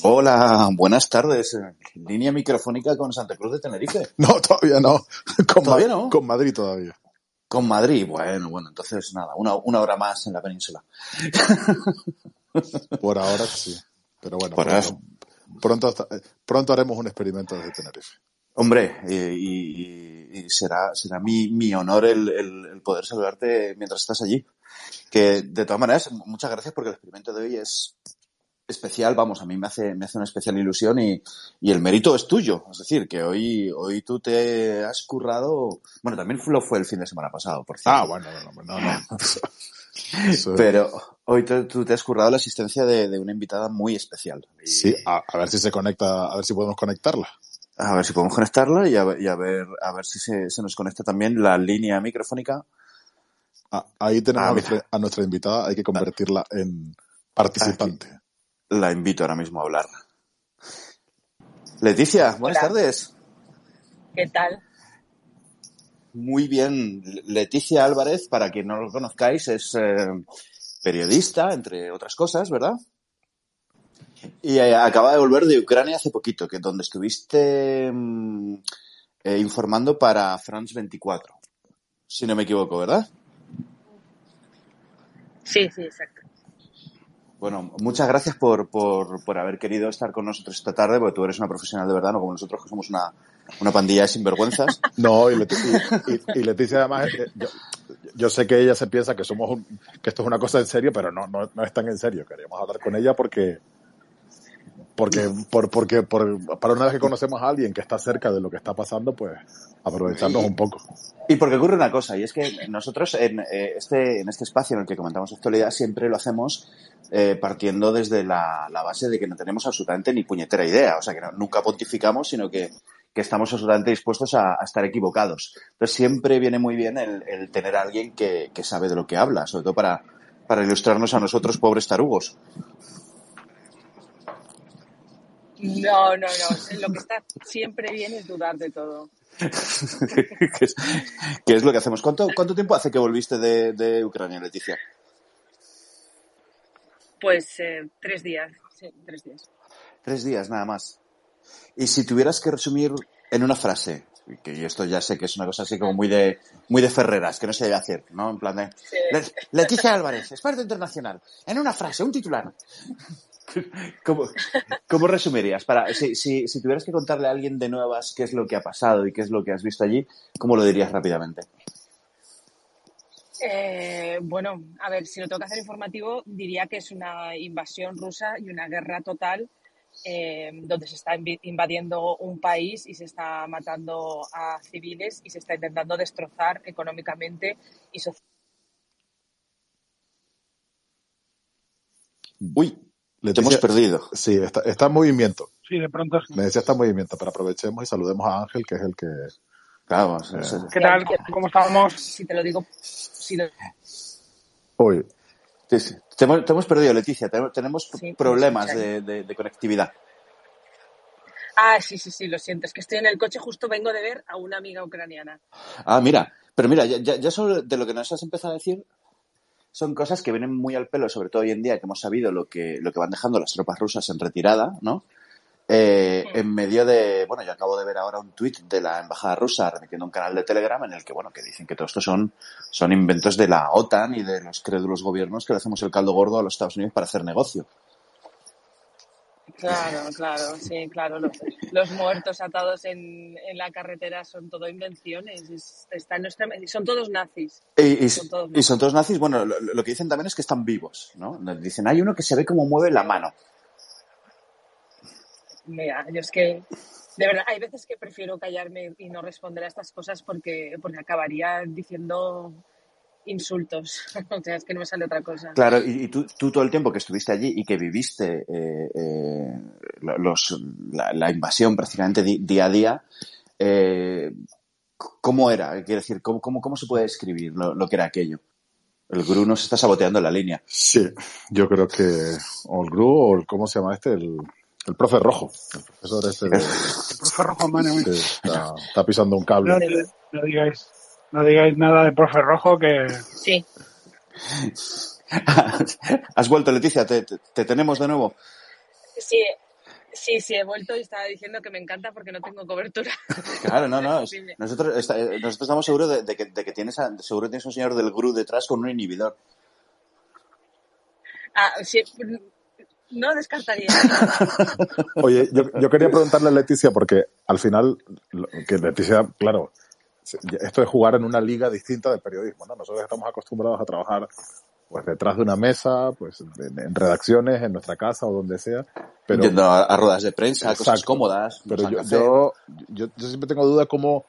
Hola, buenas tardes. Línea microfónica con Santa Cruz de Tenerife. No, todavía no. Con ¿Todavía no? Con Madrid todavía. Con Madrid. Bueno, bueno, entonces nada, una, una hora más en la península. Por ahora sí. Pero bueno, Por pronto, pronto, eh, pronto haremos un experimento desde Tenerife. Hombre, y, y- y será, será mi, mi honor el, el- el poder saludarte mientras estás allí. Que de todas maneras, muchas gracias porque el experimento de hoy es especial, vamos, a mí me hace, me hace una especial ilusión y, y el mérito es tuyo. Es decir, que hoy, hoy tú te has currado, bueno, también lo fue el fin de semana pasado, por cierto. Ah, bueno, no, no, no. Eso- Pero hoy te- tú te has currado la asistencia de, de una invitada muy especial. Y Sí, a, a ver si se conecta, a ver si podemos conectarla. A ver si podemos conectarla y a ver, y a ver, a ver si se, se nos conecta también la línea microfónica. Ah, ahí tenemos Ah, a, nuestra, a nuestra invitada, hay que convertirla en participante. La invito ahora mismo a hablar. Leticia, buenas Hola. tardes. ¿Qué tal? Muy bien. Leticia Álvarez, para quien no lo conozcáis, es eh, periodista, entre otras cosas, ¿verdad? Y eh, acaba de volver de Ucrania hace poquito, que donde estuviste mm, eh, informando para France 24, si no me equivoco, ¿verdad? Sí, sí, exacto. Bueno, muchas gracias por, por, por haber querido estar con nosotros esta tarde, porque tú eres una profesional de verdad, no como nosotros que somos una, una pandilla de sinvergüenzas. No, y, Leti- y- Leticia además, eh, yo, yo sé que ella se piensa que somos un- que esto es una cosa en serio, pero no, no, no es tan en serio. Queríamos hablar con ella porque porque por, porque por, para una vez que conocemos a alguien que está cerca de lo que está pasando, pues aprovecharnos un poco. Y porque ocurre una cosa, y es que nosotros en, eh, este, en este espacio en el que comentamos actualidad siempre lo hacemos eh, partiendo desde la, la base de que no tenemos absolutamente ni puñetera idea. O sea, que no- nunca pontificamos, sino que, que estamos absolutamente dispuestos a, a estar equivocados. Entonces siempre viene muy bien el, el tener a alguien que, que sabe de lo que habla, sobre todo para, para ilustrarnos a nosotros, pobres tarugos. No, no, no. Lo que está siempre bien es dudar de todo. que, es, lo que hacemos. ¿Cuánto, ¿Cuánto tiempo hace que volviste de, de Ucrania, Leticia? Pues eh, tres días. Sí, tres días. Tres días nada más. Y si tuvieras que resumir en una frase, que esto ya sé que es una cosa así como muy de muy de Ferreras, que no se debe hacer, ¿no? En plan de Sí. Leticia Álvarez, experto internacional, en una frase, un titular. ¿Cómo, cómo resumirías? Para, si, si, si tuvieras que contarle a alguien de nuevas qué es lo que ha pasado y qué es lo que has visto allí, ¿cómo lo dirías rápidamente? Eh, bueno, a ver, si lo tengo que hacer informativo, diría que es una invasión rusa y una guerra total eh, donde se está invadiendo un país y se está matando a civiles y se está intentando destrozar económicamente y socialmente. Uy, te Leticia, hemos perdido. sí, está, está en movimiento. Sí, de pronto sí. Me decía está en movimiento, pero aprovechemos y saludemos a Ángel, que es el que... Claro, es- ¿Qué tal? ¿Cómo estamos? Si te lo digo, si lo- Uy, sí, sí. Te, hemos, te hemos perdido, Leticia. Tenemos, tenemos Sí, problemas de, de- de conectividad. Ah, sí, sí, sí, lo siento. Es que estoy en el coche, justo vengo de ver a una amiga ucraniana. Ah, mira, pero mira, ya, ya, ya solo de lo que nos has empezado a decir son cosas que vienen muy al pelo, sobre todo hoy en día que hemos sabido lo que, lo que van dejando las tropas rusas en retirada, ¿no? Eh, en medio de, bueno, yo acabo de ver ahora un tuit de la embajada rusa remitiendo un canal de Telegram en el que, bueno, que dicen que todo esto son, son inventos de la OTAN y de los crédulos gobiernos que le hacemos el caldo gordo a los Estados Unidos para hacer negocio. Claro, claro, sí, claro. Los, los muertos atados en, en la carretera son todo invenciones. es- está en nuestra- son todos nazis. Y, y- Son todos y son todos nazis, bueno, lo, lo que dicen también es que están vivos, ¿no? Dicen, hay uno que se ve como mueve la mano. Mira, yo es que, de verdad, hay veces que prefiero callarme y no responder a estas cosas porque, porque acabaría diciendo insultos. o sea, es que no me sale otra cosa. Claro, y, y tú, tú todo el tiempo que estuviste allí y que viviste eh, eh, los, la, la invasión prácticamente di- día a día, eh, ¿cómo era? Quiero decir, ¿cómo, cómo, cómo se puede describir lo, lo que era aquello? El GRU nos está saboteando la línea. Sí, yo creo que o el Gru o el, ¿cómo se llama este? El, el profe rojo. El profesor ese de, El profe Rojo, está, está pisando un No, cable. no digáis, no digáis nada de profe Rojo que Sí, ¿Has vuelto, Leticia? ¿Te, te, te tenemos de nuevo? sí, sí, sí, he vuelto y estaba diciendo que me encanta porque no tengo cobertura. Claro, no, no. nosotros, está- eh, nosotros estamos seguros de, de que, de que tienes, a- seguro tienes un señor del GRU detrás con un inhibidor. Ah, sí, no descartaría. Oye, yo, yo quería preguntarle a Leticia, porque al final, que Leticia, claro, esto es jugar en una liga distinta del periodismo, ¿no? Nosotros estamos acostumbrados a trabajar pues detrás de una mesa, pues en, en redacciones, en nuestra casa o donde sea, pero, Yendo a, a ruedas de prensa, cosas Exacto. cómodas. pero yo, yo, yo, yo siempre tengo duda cómo,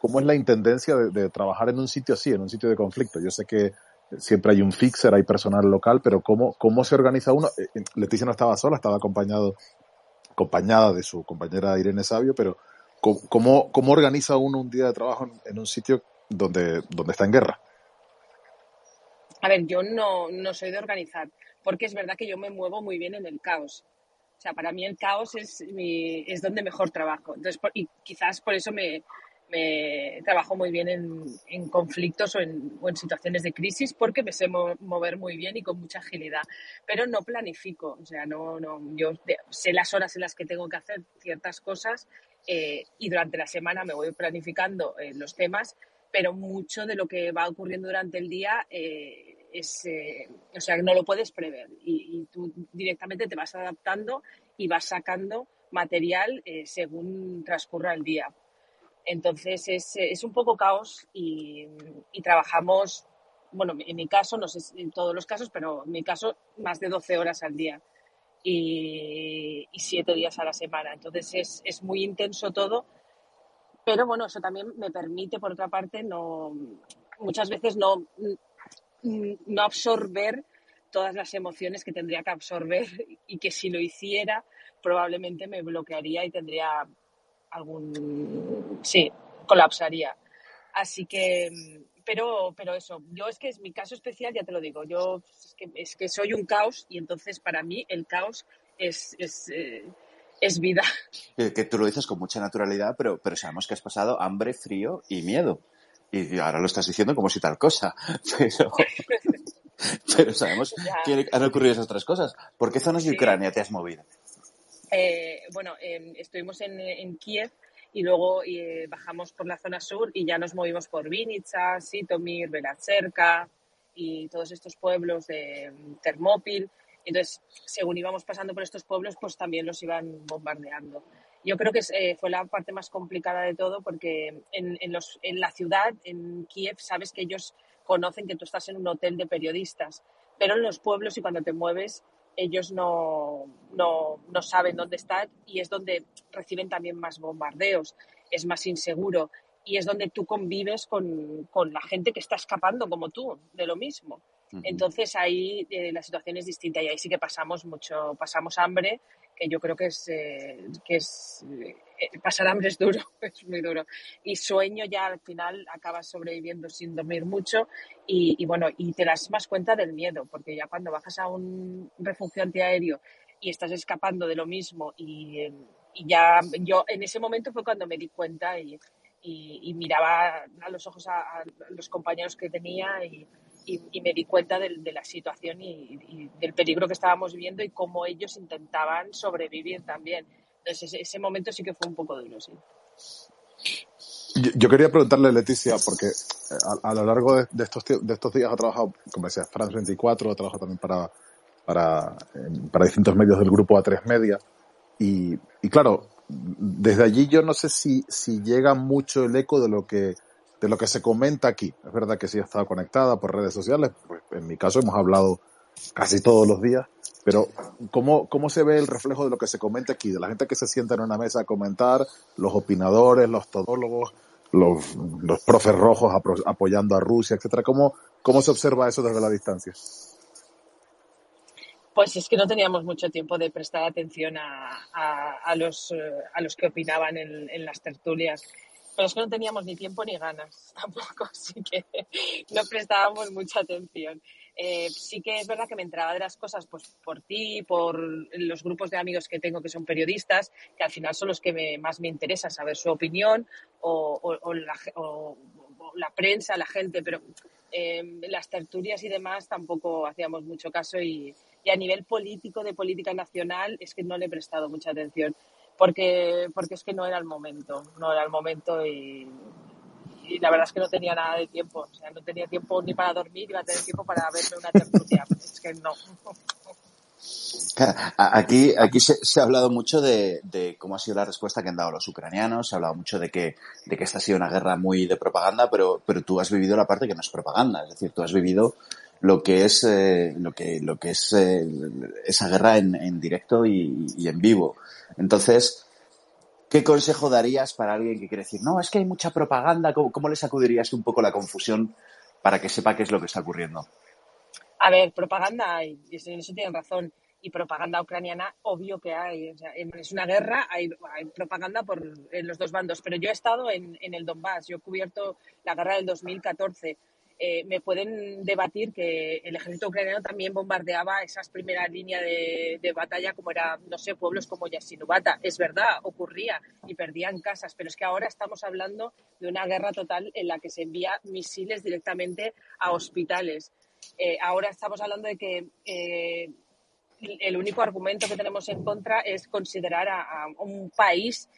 cómo es la intendencia de, de trabajar en un sitio así, en un sitio de conflicto. Yo sé que siempre hay un fixer, hay personal local, pero cómo, cómo se organiza uno. Eh, eh, Leticia no estaba sola, estaba acompañado, acompañada de su compañera Irene Sabio, pero ¿cómo- ¿cómo, organiza uno un día de trabajo en, en un sitio donde, donde está en guerra? A ver, yo no, no soy de organizar, porque es verdad que yo me muevo muy bien en el caos. O sea, para mí el caos es, mi, es donde mejor trabajo. Entonces, por- y quizás por eso me, me trabajo muy bien en, en conflictos o en, o en situaciones de crisis, porque me sé mo- mover muy bien y con mucha agilidad. Pero no planifico, o sea, no, no, yo sé las horas en las que tengo que hacer ciertas cosas eh, y durante la semana me voy planificando eh, los temas pero mucho de lo que va ocurriendo durante el día eh, es, eh, o sea, no lo puedes prever y, y tú directamente te vas adaptando y vas sacando material eh, según transcurra el día. Entonces es, eh, es un poco caos y, y trabajamos, bueno, en mi caso, no sé si en todos los casos, pero en mi caso más de 12 horas al día y, 7 días a la semana. Entonces es, es muy intenso todo pero bueno, eso también me permite, por otra parte, no muchas veces no, no absorber todas las emociones que tendría que absorber y que si lo hiciera probablemente me bloquearía y tendría algún sí, colapsaría. Así que pero pero eso, yo es que es mi caso especial, ya te lo digo, yo es que, es que soy un caos y entonces para mí el caos es, es eh, es vida. Que, que tú lo dices con mucha naturalidad, pero, pero sabemos que has pasado hambre, frío y miedo. Y ahora lo estás diciendo como si tal cosa. Pero, pero sabemos que han ocurrido esas tres cosas. ¿Por qué zonas de. Ucrania te has movido? Eh, bueno, eh, estuvimos en, en Kiev y luego eh, bajamos por la zona sur y ya nos movimos por Vinica, Sitomir, Belatserka y todos estos pueblos de mm, Termópil. Entonces, según íbamos pasando por estos pueblos, pues también los iban bombardeando. Yo creo que eh, fue la parte más complicada de todo porque en la ciudad, en Kiev, sabes que ellos conocen que tú estás en un hotel de periodistas, pero en los pueblos y cuando te mueves, ellos no, no, no saben dónde están y es donde reciben también más bombardeos, es más inseguro y es donde tú convives con, con la gente que está escapando como tú de lo mismo. Entonces ahí eh, la situación es distinta y ahí sí que pasamos mucho, pasamos hambre, que yo creo que es, eh, que es eh, pasar hambre es duro, es muy duro. Y sueño ya al final acabas sobreviviendo sin dormir mucho y, bueno, y te das más cuenta del miedo, porque ya cuando bajas a un refugio antiaéreo y estás escapando de lo mismo y, eh, ya yo en ese momento fue cuando me di cuenta y, miraba a los ojos a, los compañeros que tenía y, me di cuenta de, de la situación y, del peligro que estábamos viviendo y cómo ellos intentaban sobrevivir también. Entonces ese, ese momento sí que fue un poco duro, sí. Yo, quería preguntarle a Leticia, porque eh, a, a lo largo de, de, estos, de estos días ha trabajado, como decía, France 24, ha trabajado también para, para, para distintos medios del grupo A3 Media. Y, y claro, desde allí yo no sé si, si llega mucho el eco de lo que de lo que se comenta aquí. Es verdad que sí ha estado conectada por redes sociales, pues en mi caso hemos hablado casi todos los días, pero ¿cómo, ¿cómo se ve el reflejo de lo que se comenta aquí? De la gente que se sienta en una mesa a comentar, los opinadores, los todólogos, los, los profes rojos apoyando a Rusia, etcétera. ¿Cómo, ¿Cómo se observa eso desde la distancia? Pues es que no teníamos mucho tiempo de prestar atención a, a, los, eh, a los que opinaban en, en, las tertulias. Pero es que no teníamos ni tiempo ni ganas tampoco, así que no prestábamos mucha atención. Eh, sí que es verdad que me entraba de las cosas pues por ti, por los grupos de amigos que tengo que son periodistas, que al final son los que más me interesa saber su opinión o, la, prensa, la gente, pero eh, las tertulias y demás tampoco hacíamos mucho caso y, y, a nivel político, de política nacional, es que no le he prestado mucha atención porque, porque es que no era el momento, no era el momento y, y la verdad es que no tenía nada de tiempo. O sea, no tenía tiempo ni para dormir, iba a tener tiempo para verme una tertulia. es que no. Aquí, aquí se, ha hablado mucho de, de, cómo ha sido la respuesta que han dado los ucranianos, se ha hablado mucho de que, de que esta ha sido una guerra muy de propaganda, pero, pero tú has vivido la parte que no es propaganda, es decir, tú has vivido lo que es, eh, lo que, lo que es eh, esa guerra en, en directo y, en vivo. Entonces, ¿Qué consejo darías para alguien que quiere decir, no, es que hay mucha propaganda? ¿Cómo, cómo le sacudirías un poco la confusión para que sepa qué es lo que está ocurriendo? A ver, propaganda hay, y eso tienen razón. Y propaganda ucraniana, obvio que hay. O sea, es una guerra, hay, propaganda por en los dos bandos. Pero yo he estado en, en el Donbass, yo he cubierto la guerra del 2014 eh, me pueden debatir que el ejército ucraniano también bombardeaba esas primeras líneas de, de, batalla, como era, no sé, pueblos como Yasinubata. Es verdad, ocurría y perdían casas, pero es que ahora estamos hablando de una guerra total en la que se envía misiles directamente a hospitales. Eh, ahora estamos hablando de que eh, el único argumento que tenemos en contra es considerar a, a un país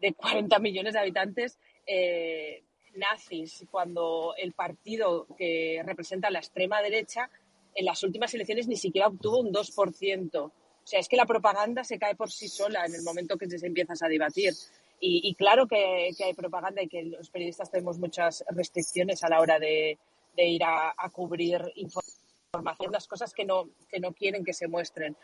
de 40 millones de habitantes eh, nazis cuando el partido que representa la extrema derecha en las últimas elecciones ni siquiera obtuvo un 2%. O sea, es que la propaganda se cae por sí sola en el momento que se empiezas a debatir. Y, y claro que, que, hay propaganda y que los periodistas tenemos muchas restricciones a la hora de, de ir a, a, cubrir información, las cosas que no, que no quieren que se muestren.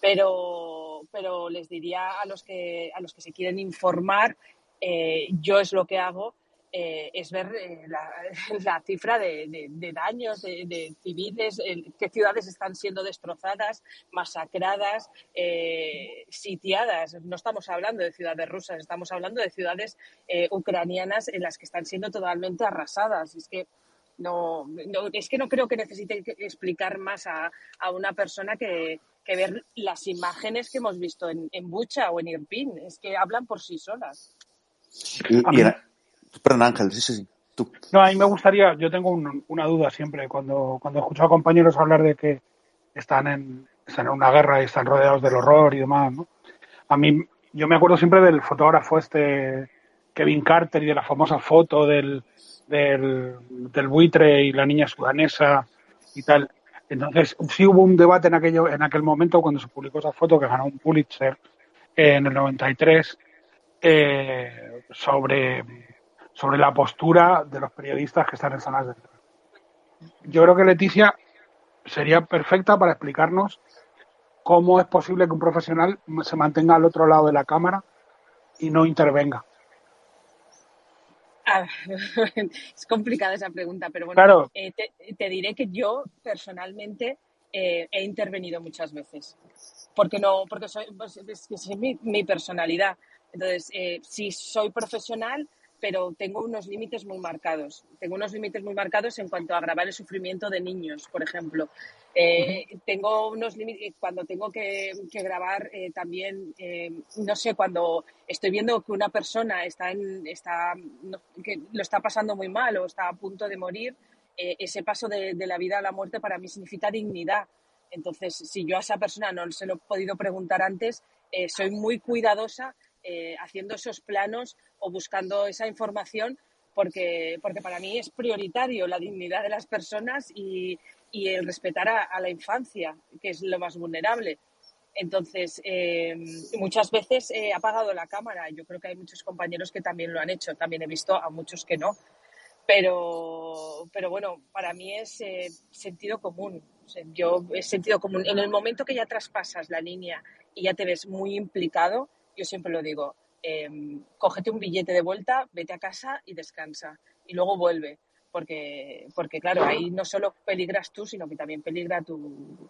Pero, pero les diría a los que, a los que se quieren informar, eh, yo es lo que hago, eh, es ver eh, la, cifra de, daños de, civiles, qué ciudades están siendo destrozadas, masacradas, eh, sitiadas. No estamos hablando de ciudades rusas, estamos hablando de ciudades ucranianas en las que están siendo totalmente arrasadas. Es que no, no, es que no creo que necesite explicar más a, a una persona que, que, ver las imágenes que hemos visto en, en Bucha o en Irpin. Es que hablan por sí solas. Perdón, Ángel, sí, sí, sí. Tú. No, a mí me gustaría, yo tengo un, una duda siempre cuando, cuando escucho a compañeros hablar de que están en, están en una guerra y están rodeados del horror y demás, ¿no? A mí, yo me acuerdo siempre del fotógrafo este Kevin Carter y de la famosa foto del, del, buitre y la niña sudanesa y tal. Entonces, sí hubo un debate en, aquello, en aquel momento cuando se publicó esa foto que ganó un Pulitzer en el 93 eh, sobre sobre la postura de los periodistas que están en zonas de. Yo creo que Leticia sería perfecta para explicarnos cómo es posible que un profesional se mantenga al otro lado de la cámara y no intervenga. Ah, es complicada esa pregunta, pero bueno, claro. eh, te, te, diré que yo personalmente eh, he intervenido muchas veces. Porque no, porque soy, pues, es, es mi, mi, personalidad. Entonces, eh, si soy profesional, pero tengo unos límites muy marcados. Tengo unos límites muy marcados en cuanto a agravar el sufrimiento de niños, por ejemplo. Eh. Tengo unos límites cuando tengo que, que grabar eh, también, eh, no sé, cuando estoy viendo que una persona está, en, está no, que lo está pasando muy mal o está a punto de morir, eh, ese paso de, de la vida a la muerte para mí significa dignidad. Entonces, si yo a esa persona no se lo he podido preguntar antes, eh, soy muy cuidadosa eh, haciendo esos planos o buscando esa información porque, porque para mí es prioritario la dignidad de las personas y, y el respetar a, la infancia, que es lo más vulnerable. Entonces, eh, muchas veces he apagado la cámara. Yo creo que hay muchos compañeros que también lo han hecho. También he visto a muchos que no. Pero, pero bueno, para mí es eh, sentido común. Yo es sentido común. En el momento que ya traspasas la línea y ya te ves muy implicado, yo siempre lo digo, eh, cógete un billete de vuelta, vete a casa y descansa. Y luego vuelve. Porque, porque claro, ahí no solo peligras tú, sino que también peligra tu,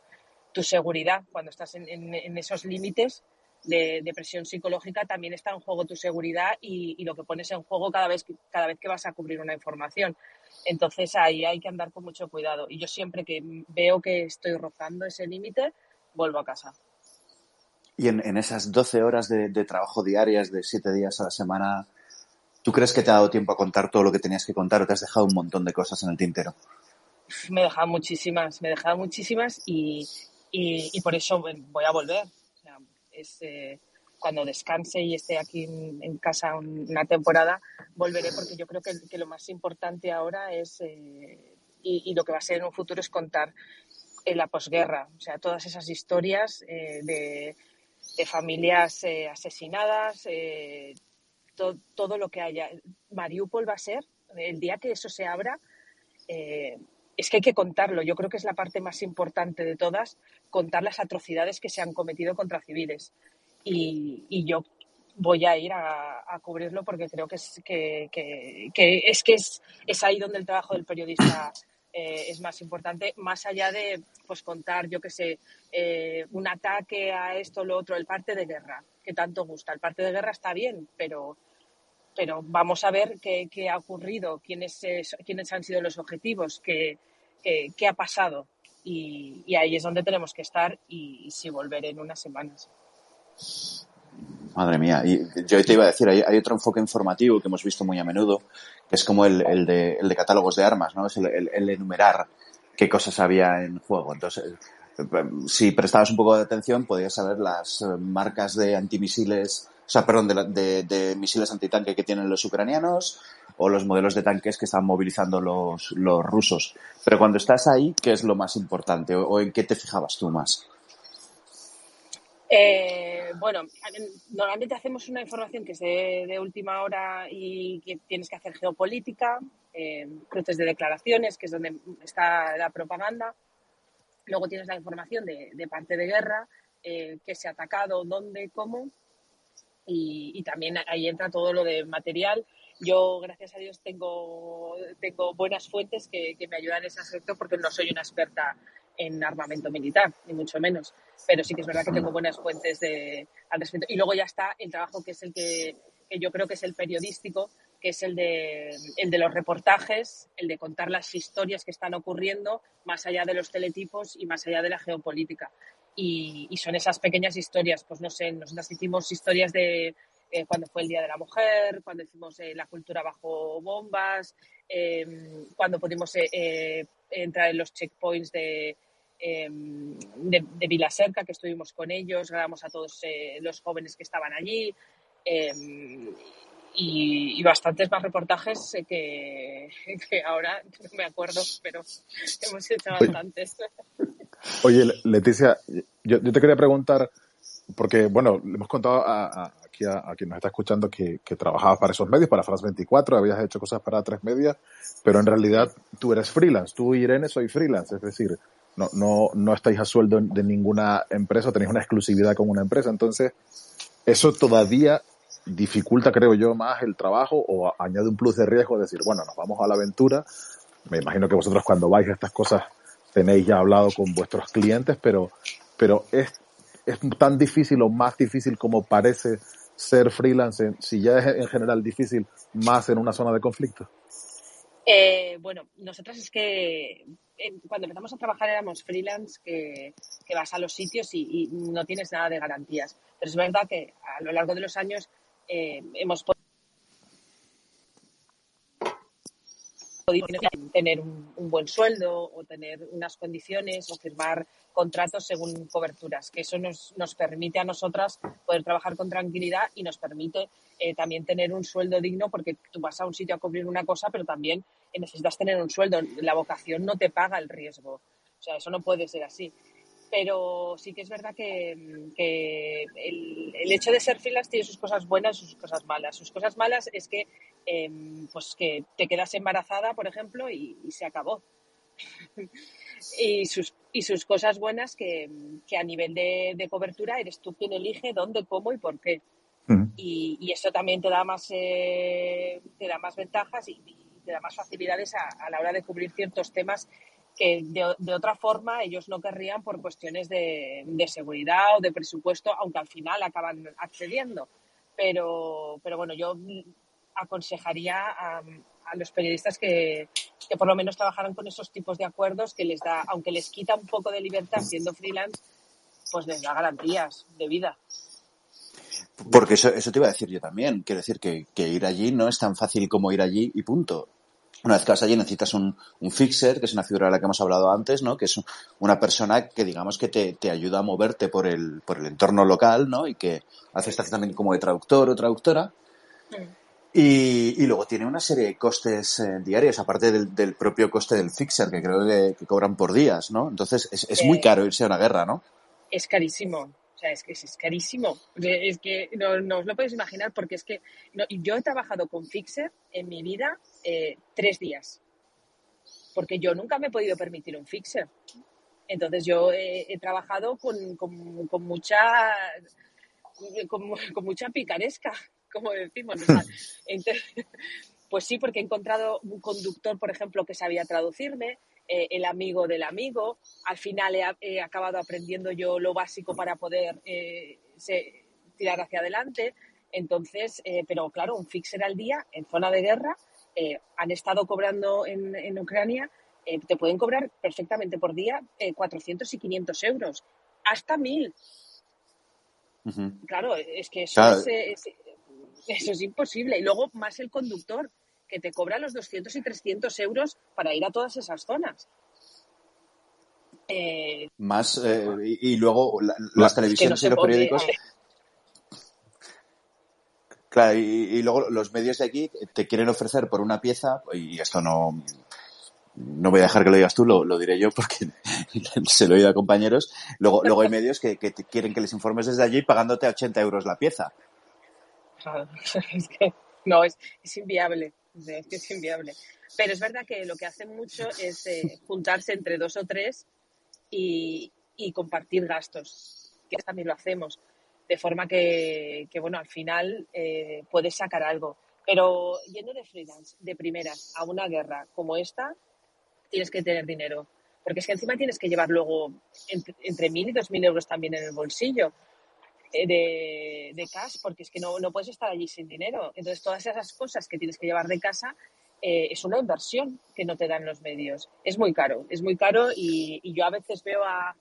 tu seguridad cuando estás en, esos límites de, presión psicológica también está en juego tu seguridad y, lo que pones en juego cada vez, cada vez que vas a cubrir una información. Entonces ahí hay que andar con mucho cuidado. Y yo siempre que veo que estoy rozando ese límite, vuelvo a casa. Y en, esas 12 horas de, trabajo diarias, de 7 días a la semana, ¿tú crees que te ha dado tiempo a contar todo lo que tenías que contar o te has dejado un montón de cosas en el tintero? Me he dejado muchísimas, me he dejado muchísimas y, y, por eso voy a volver. es, eh, cuando descanse y esté aquí en, casa una temporada, volveré porque yo creo que, lo más importante ahora es, eh, y, lo que va a ser en un futuro es contar en la posguerra, o sea, todas esas historias eh, de de familias eh, asesinadas, eh, todo lo que haya. Mariupol va a ser, el día que eso se abra, eh, es que hay que contarlo. Yo creo que es la parte más importante de todas, contar las atrocidades que se han cometido contra civiles. Y, yo voy a ir a, cubrirlo porque creo que es que, es que es, es ahí donde el trabajo del periodista eh, es más importante, más allá de pues contar, yo que sé, eh, un ataque a esto, lo otro, el parte de guerra, que tanto gusta. El parte de guerra está bien, pero, pero vamos a ver qué, ha ocurrido, quiénes, quiénes han sido los objetivos, qué, qué, ha pasado. Y, ahí es donde tenemos que estar y, si volver en unas semanas. Madre mía, y yo te iba a decir, hay, otro enfoque informativo que hemos visto muy a menudo, que es como el, de, el de, catálogos de armas, ¿no? Es el, enumerar qué cosas había en juego. Entonces, si prestabas un poco de atención, podías saber las eh, marcas de antimisiles, o sea, perdón, de, misiles antitanque que tienen los ucranianos o los modelos de tanques que están movilizando los, los rusos. Pero cuando estás ahí, ¿qué es lo más importante o en qué te fijabas tú más? Eh, bueno, normalmente hacemos una información que es de, última hora y que tienes que hacer geopolítica, eh, cruces de declaraciones, que es donde está la propaganda. Luego tienes la información de, parte de guerra, eh, qué se ha atacado, dónde, cómo. Y, también ahí entra todo lo de material. Yo, gracias a Dios, tengo, tengo buenas fuentes que, que me ayudan en ese aspecto porque no soy una experta en armamento militar, ni mucho menos. Pero sí que es verdad que tengo buenas fuentes de, al respecto. Y luego ya está el trabajo que es el que, yo creo que es el periodístico, que es el de, el de los reportajes, el de contar las historias que están ocurriendo más allá de los teletipos y más allá de la geopolítica. Y, son esas pequeñas historias, pues no sé, nosotros hicimos historias de eh, cuando fue el Día de la Mujer, cuando hicimos eh, la cultura bajo bombas, em, cuando pudimos eh, entrar en los checkpoints de, Em, de, de Vilaserca, que estuvimos con ellos, grabamos a todos eh, los jóvenes que estaban allí em, y, bastantes más reportajes eh, que, que, ahora no me acuerdo, pero hemos hecho bastantes. Oye, Leticia, yo, te quería preguntar, porque, bueno, le hemos contado a, aquí a, quien nos está escuchando que, que, trabajabas para esos medios, para France 24, habías hecho cosas para tres medias, pero en realidad tú eres freelance, tú Irene soy freelance, es decir, no, no, no estáis a sueldo de ninguna empresa, tenéis una exclusividad con una empresa. Entonces, eso todavía dificulta, creo yo, más el trabajo o añade un plus de riesgo, decir, bueno, nos vamos a la aventura. Me imagino que vosotros cuando vais a estas cosas tenéis ya hablado con vuestros clientes, pero, pero es, es tan difícil o más difícil como parece ser freelance, si ya es en general difícil, más en una zona de conflicto. Eh, bueno, nosotros es que cuando empezamos a trabajar éramos freelance que, vas a los sitios y, no tienes nada de garantías. Pero es verdad que a lo largo de los años eh, hemos podido tener un, buen sueldo o tener unas condiciones o firmar contratos según coberturas, que eso nos, nos permite a nosotras poder trabajar con tranquilidad y nos permite eh, también tener un sueldo digno porque tú vas a un sitio a cubrir una cosa, pero también necesitas tener un sueldo. La vocación no te paga el riesgo. O sea, eso no puede ser así. Pero sí que es verdad que, el, hecho de ser freelance tiene sus cosas buenas y sus cosas malas. Sus cosas malas es que, em, pues que te quedas embarazada, por ejemplo, y, se acabó. y, sus, y sus cosas buenas que, a nivel de, cobertura eres tú quien elige dónde, cómo y por qué. y, eso también te da más, eh, te da más ventajas y, te da más facilidades a, la hora de cubrir ciertos temas que de, otra forma ellos no querrían por cuestiones de, seguridad o de presupuesto, aunque al final acaban accediendo. Pero, pero bueno, yo aconsejaría a, los periodistas que, que, por lo menos trabajaran con esos tipos de acuerdos que les da, aunque les quita un poco de libertad siendo freelance, pues les da garantías de vida. Porque eso, eso te iba a decir yo también. Quiero decir que, que ir allí no es tan fácil como ir allí y punto. Una vez que vas allí necesitas un, un, fixer, que es una figura de la que hemos hablado antes, ¿no? Que es una persona que digamos que te, te ayuda a moverte por el, por el entorno local, ¿no? Y que hace esta también como de traductor o traductora. Y, y, luego tiene una serie de costes eh, diarios, aparte del, del, propio coste del fixer, que creo que, que cobran por días, ¿no? Entonces es, es muy caro irse a una guerra, ¿no? Es carísimo es que es, carísimo. Es que no, os lo podéis imaginar porque es que yo he trabajado con Fixer en mi vida eh, tres días. Porque yo nunca me he podido permitir un Fixer. Entonces yo he, trabajado con, con, mucha con, mucha picaresca, como decimos. pues sí, porque he encontrado un conductor, por ejemplo, que sabía traducirme, eh, el amigo del amigo. Al final he, acabado aprendiendo yo lo básico para poder eh, tirar hacia adelante. Entonces, eh, pero claro, un fixer al día en zona de guerra, han estado cobrando en, en Ucrania, te pueden cobrar perfectamente por día 400 y 500 euros, hasta 1000. Claro, es que eso, Es, eso es imposible. Y luego más el conductor, que te cobra los 200 y 300 euros para ir a todas esas zonas. Eh, Más, eh, y, luego las televisiones y los periódicos. Claro, y, luego los medios de aquí te quieren ofrecer por una pieza, y esto no, no voy a dejar que lo digas tú, lo, diré yo porque se lo he oído a compañeros. Luego, luego hay medios que, quieren que les informes desde allí pagándote 80 euros la pieza. es que no, es inviable es que es inviable. Pero es verdad que lo que hacen mucho es eh, juntarse entre dos o tres y, compartir gastos, que también lo hacemos, de forma que, bueno, al final eh, puedes sacar algo. Pero yendo de freelance, de primeras, a una guerra como esta, tienes que tener dinero. Porque es que encima tienes que llevar luego entre, mil y dos mil euros también en el bolsillo de, de cash, porque es que no, no, puedes estar allí sin dinero. Entonces, todas esas cosas que tienes que llevar de casa eh, es una inversión que no te dan los medios. Es muy caro, es muy caro y, yo a veces veo a,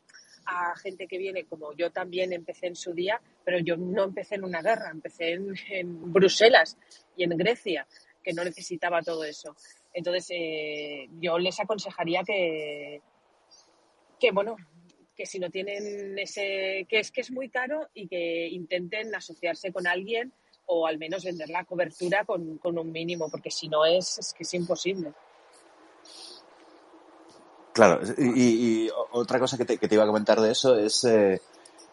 a, gente que viene, como yo también empecé en su día, pero yo no empecé en una guerra, empecé en, Bruselas y en Grecia, que no necesitaba todo eso. Entonces, eh, yo les aconsejaría que, que, bueno, que si no tienen ese, que es que es muy caro y que intenten asociarse con alguien o al menos vender la cobertura con, un mínimo, porque si no es, es que es imposible. Claro, y, otra cosa que te, iba a comentar de eso es, eh,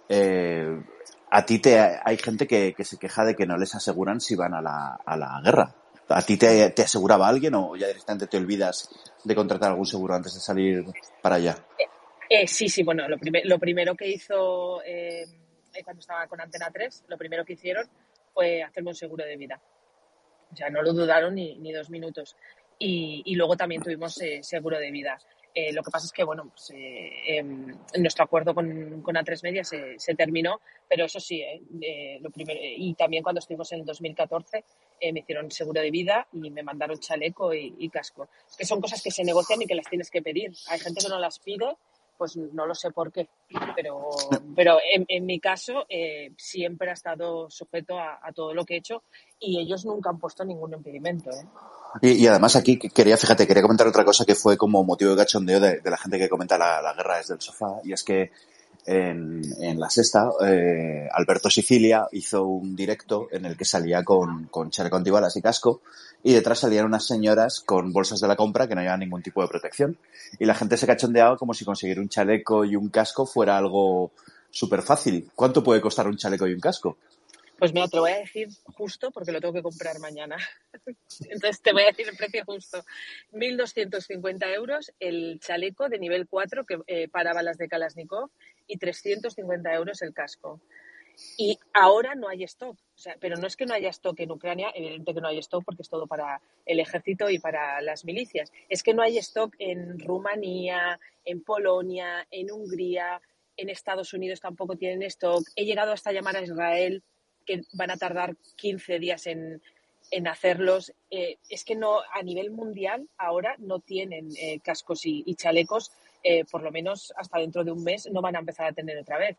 eh, a ti te, hay gente que, se queja de que no les aseguran si van a la, a la guerra. ¿A ti te, aseguraba alguien o ya directamente te olvidas de contratar algún seguro antes de salir para allá? Eh, eh, sí, sí, bueno, lo, lo primero que hizo eh, cuando estaba con Antena 3, lo primero que hicieron fue hacerme un seguro de vida. O sea, no lo dudaron ni, ni dos minutos. Y, y, luego también tuvimos seguro de vida. Eh, lo que pasa es que, bueno, pues, eh, em, nuestro acuerdo con, con A3 Media se, se, terminó, pero eso sí, lo primero, y también cuando estuvimos en el 2014 me hicieron seguro de vida y me mandaron chaleco y, y, casco. Que son cosas que se negocian y que las tienes que pedir. Hay gente que no las pide pues no lo sé por qué, pero, pero en, mi caso eh, siempre ha estado sujeto a, todo lo que he hecho y ellos nunca han puesto ningún impedimento. ¿eh? Y, además aquí quería, fíjate, quería comentar otra cosa que fue como motivo de cachondeo de, la gente que comenta la, guerra desde el sofá y es que en, en la sexta, eh, Alberto Sicilia hizo un directo en el que salía con, con chaleco antibalas y casco y detrás salían unas señoras con bolsas de la compra que no llevaban ningún tipo de protección. Y la gente se cachondeaba como si conseguir un chaleco y un casco fuera algo súper fácil. ¿Cuánto puede costar un chaleco y un casco? Pues mira, te lo voy a decir justo porque lo tengo que comprar mañana. Entonces te voy a decir el precio justo. 1.250 euros el chaleco de nivel 4 que, eh, para balas de Kalashnikov y 350 euros el casco. Y ahora no hay stock. O sea, pero no es que no haya stock en Ucrania, evidentemente que no hay stock porque es todo para el ejército y para las milicias. Es que no hay stock en Rumanía, en Polonia, en Hungría, en Estados Unidos tampoco tienen stock. He llegado hasta llamar a Israel, que van a tardar 15 días en, en hacerlos. Eh, es que no, a nivel mundial ahora no tienen eh, cascos y, y chalecos, eh, por lo menos hasta dentro de un mes no van a empezar a tener otra vez.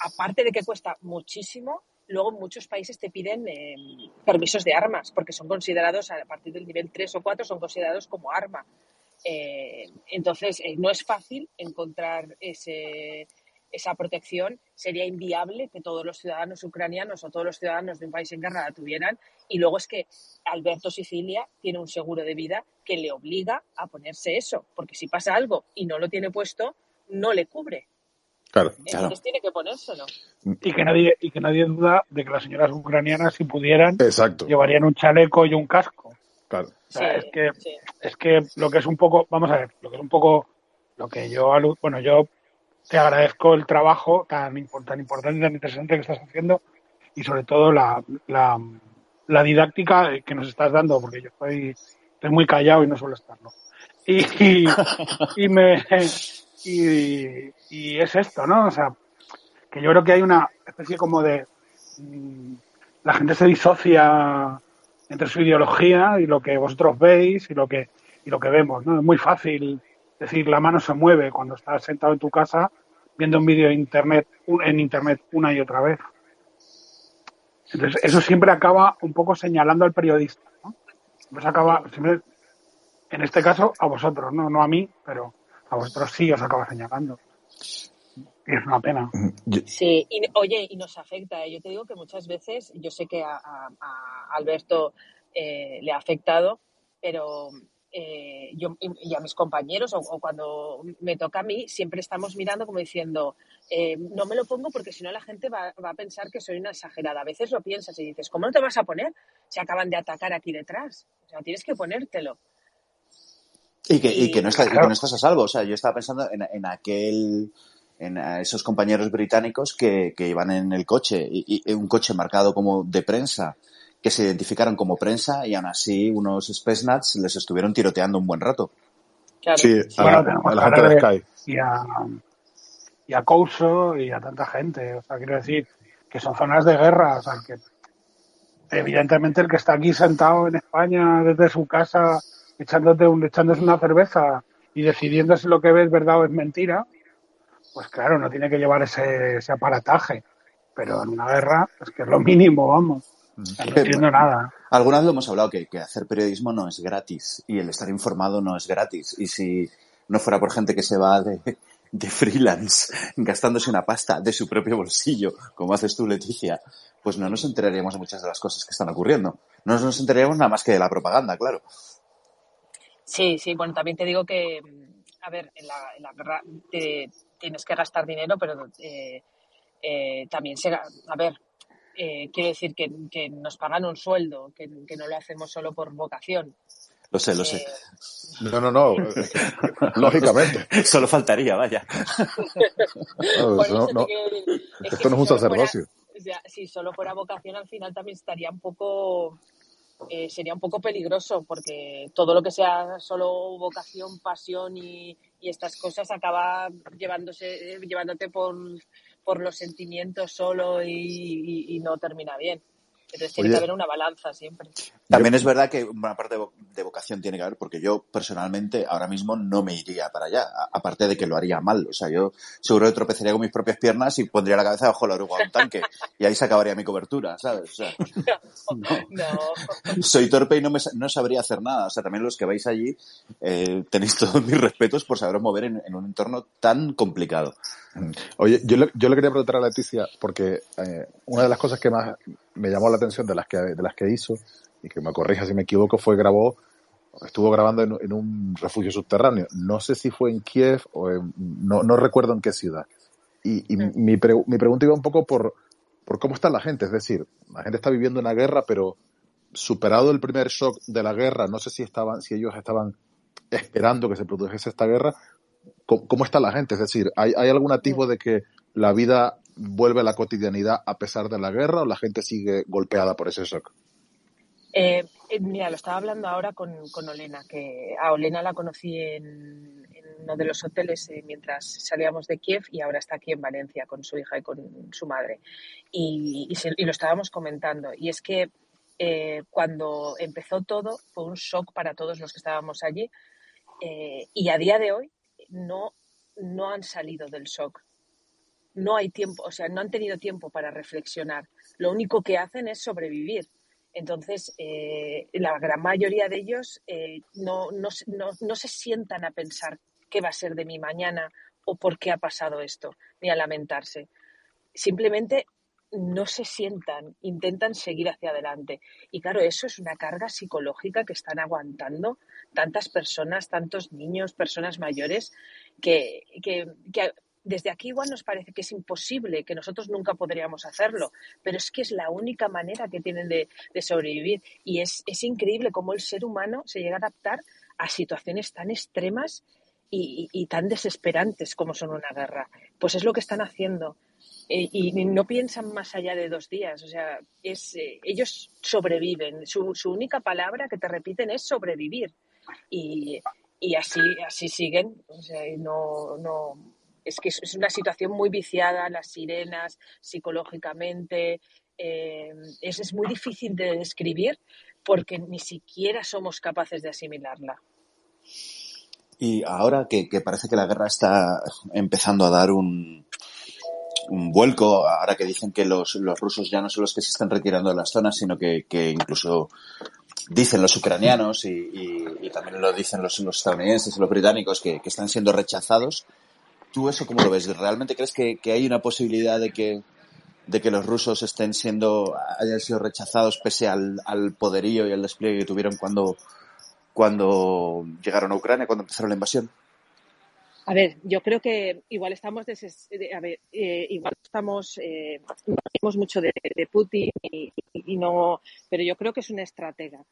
Aparte de que cuesta muchísimo, luego muchos países te piden eh, permisos de armas, porque son considerados, a partir del nivel 3 o 4, son considerados como arma. Eh, entonces, eh, no es fácil encontrar ese, esa protección. Sería inviable que todos los ciudadanos ucranianos o todos los ciudadanos de un país en guerra la tuvieran. Y luego es que Alberto Sicilia tiene un seguro de vida que le obliga a ponerse eso, porque si pasa algo y no lo tiene puesto, no le cubre. Claro. Entonces Claro. tiene que ponérselo. Y que nadie, y que nadie duda de que las señoras ucranianas, si pudieran, Exacto. llevarían un chaleco y un casco. Claro. O sea, Sí, es que sí. es que lo que es un poco, vamos a ver, lo que es un poco lo que yo, bueno, yo te agradezco el trabajo tan, tan importante tan interesante que estás haciendo y sobre todo la, la, la didáctica que nos estás dando, porque yo estoy, estoy muy callado y no suelo estarlo. Y, y, y me, y, y es esto, ¿no? O sea, que yo creo que hay una especie como de, mm, la gente se disocia entre su ideología y lo que vosotros veis y lo que y lo que vemos, ¿no? Es muy fácil decir la mano se mueve cuando estás sentado en tu casa viendo un vídeo de internet en internet una y otra vez. Entonces eso siempre acaba un poco señalando al periodista, ¿no? Siempre acaba, siempre, en este caso a vosotros, no, no a mí, pero a vosotros sí os acaba señalando. Y es una pena. Yo- Sí, y, oye, y nos afecta. ¿eh? Yo te digo que muchas veces, yo sé que a, a- a Alberto eh, le ha afectado, pero eh, yo y, a mis compañeros, o, o cuando me toca a mí, siempre estamos mirando como diciendo, eh, no me lo pongo porque si no la gente va, va a pensar que soy una exagerada. A veces lo piensas y dices, ¿cómo no te vas a poner? Se acaban de atacar aquí detrás. O sea, tienes que ponértelo. Y que, y que, no, está- y que no estás a salvo. O sea, yo estaba pensando en, en aquel, en a esos compañeros británicos que, que iban en el coche, y, y un coche marcado como de prensa, que se identificaron como prensa y aún así unos Spetsnaz les estuvieron tiroteando un buen rato. Claro. Sí, a Bueno, la, a gente de Sky. y a, y a Couso y a tanta gente. O sea, quiero decir que son zonas de guerra. O sea, que evidentemente el que está aquí sentado en España desde su casa echándote un, echándose una cerveza y decidiendo si lo que ve es verdad o es mentira, pues claro, no tiene que llevar ese, ese aparataje. Pero en una guerra es que es lo mínimo, vamos. No entiendo nada. Alguna vez lo hemos hablado, que, que hacer periodismo no es gratis y el estar informado no es gratis. Y si no fuera por gente que se va de, de freelance gastándose una pasta de su propio bolsillo, como haces tú, Leticia, pues no nos enteraríamos de muchas de las cosas que están ocurriendo. No nos enteraríamos nada más que de la propaganda, claro. Sí, sí, bueno, también te digo que, mm, a ver, en la, en la guerra te- tienes que gastar dinero, pero eh, eh, también se, a ver, eh, quiero decir que, que nos pagan un sueldo, que, que no lo hacemos solo por vocación. Lo sé, lo sé. Eh, No, no, no. lógicamente. Solo faltaría, vaya. No, eso no- decir, es esto no es si un solo fuera- sacerdocio. o sea, si solo fuera vocación, al final también estaría un poco, eh, sería un poco peligroso, porque todo lo que sea solo vocación, pasión y, y estas cosas acaba llevándose, eh, llevándote por, por los sentimientos solo y, y- no termina bien. Entonces tiene Oye. que haber una balanza siempre. También es verdad que una parte de vo- de vocación tiene que haber, porque yo personalmente ahora mismo no me iría para allá, a- aparte de que lo haría mal. O sea, yo seguro que tropezaría con mis propias piernas y pondría la cabeza bajo la oruga de un tanque. Y ahí se acabaría mi cobertura, ¿sabes? O sea, No. soy torpe y no, me, no sabría hacer nada. O sea, también los que vais allí eh, tenéis todos mis respetos por saberos mover en, en un entorno tan complicado. Oye, yo le, yo le quería preguntar a Leticia, porque eh, una de las cosas que más me llamó la atención de las que, de las que hizo, y que me corrija si me equivoco, fue grabó, estuvo grabando en, en un refugio subterráneo. No sé si fue en Kiev o en, no, no recuerdo en qué ciudad. Y, y Mm. mi, pre- mi pregunta iba un poco por, por cómo está la gente. Es decir, la gente está viviendo una guerra, pero superado el primer shock de la guerra, no sé si estaban, si ellos estaban esperando que se produjese esta guerra, ¿cómo, cómo está la gente? Es decir, ¿hay, hay algún atisbo de que la vida vuelve a la cotidianidad a pesar de la guerra o la gente sigue golpeada por ese shock? Eh, eh, mira, lo estaba hablando ahora con, Olena, que a Olena la conocí en, uno de los hoteles eh, mientras salíamos de Kiev y ahora está aquí en Valencia con su hija y con su madre. Y, lo estábamos comentando. Y es que cuando empezó todo fue un shock para todos los que estábamos allí y a día de hoy no, no han salido del shock. No hay tiempo, o sea, no han tenido tiempo para reflexionar. Lo único que hacen es sobrevivir entonces, eh, la gran mayoría de ellos eh, no, no, no, se sientan a pensar qué va a ser de mi mañana o por qué ha pasado esto, ni a lamentarse. Simplemente no se sientan, intentan seguir hacia adelante. Y claro, eso es una carga psicológica que están aguantando tantas personas, tantos niños, personas mayores, que, que desde aquí igual nos parece que es imposible, que nosotros nunca podríamos hacerlo, pero es que es la única manera que tienen de, sobrevivir. Y es, increíble cómo el ser humano se llega a adaptar a situaciones tan extremas y, tan desesperantes como son una guerra. Pues es lo que están haciendo. Eh, y no piensan más allá de dos días. O sea, es, eh, ellos sobreviven. Su, única palabra que te repiten es sobrevivir. Y, así, así siguen. O sea, no, no, es que es una situación muy viciada, las sirenas, psicológicamente. Eh, es, muy difícil de describir porque ni siquiera somos capaces de asimilarla. Y ahora que, parece que la guerra está empezando a dar un, un vuelco, ahora que dicen que los, rusos ya no son los que se están retirando de las zonas, sino que, incluso dicen los ucranianos y, también lo dicen los, estadounidenses y los británicos que, que, están siendo rechazados. ¿Tú eso cómo lo ves? ¿Realmente crees que, hay una posibilidad de que, de que los rusos estén siendo, hayan sido rechazados pese al, poderío y al despliegue que tuvieron cuando, cuando llegaron a Ucrania, cuando empezaron la invasión? A ver, yo creo que igual estamos, a ver, eh, igual estamos, eh, no mucho de, Putin y, no, pero yo creo que es una estratega.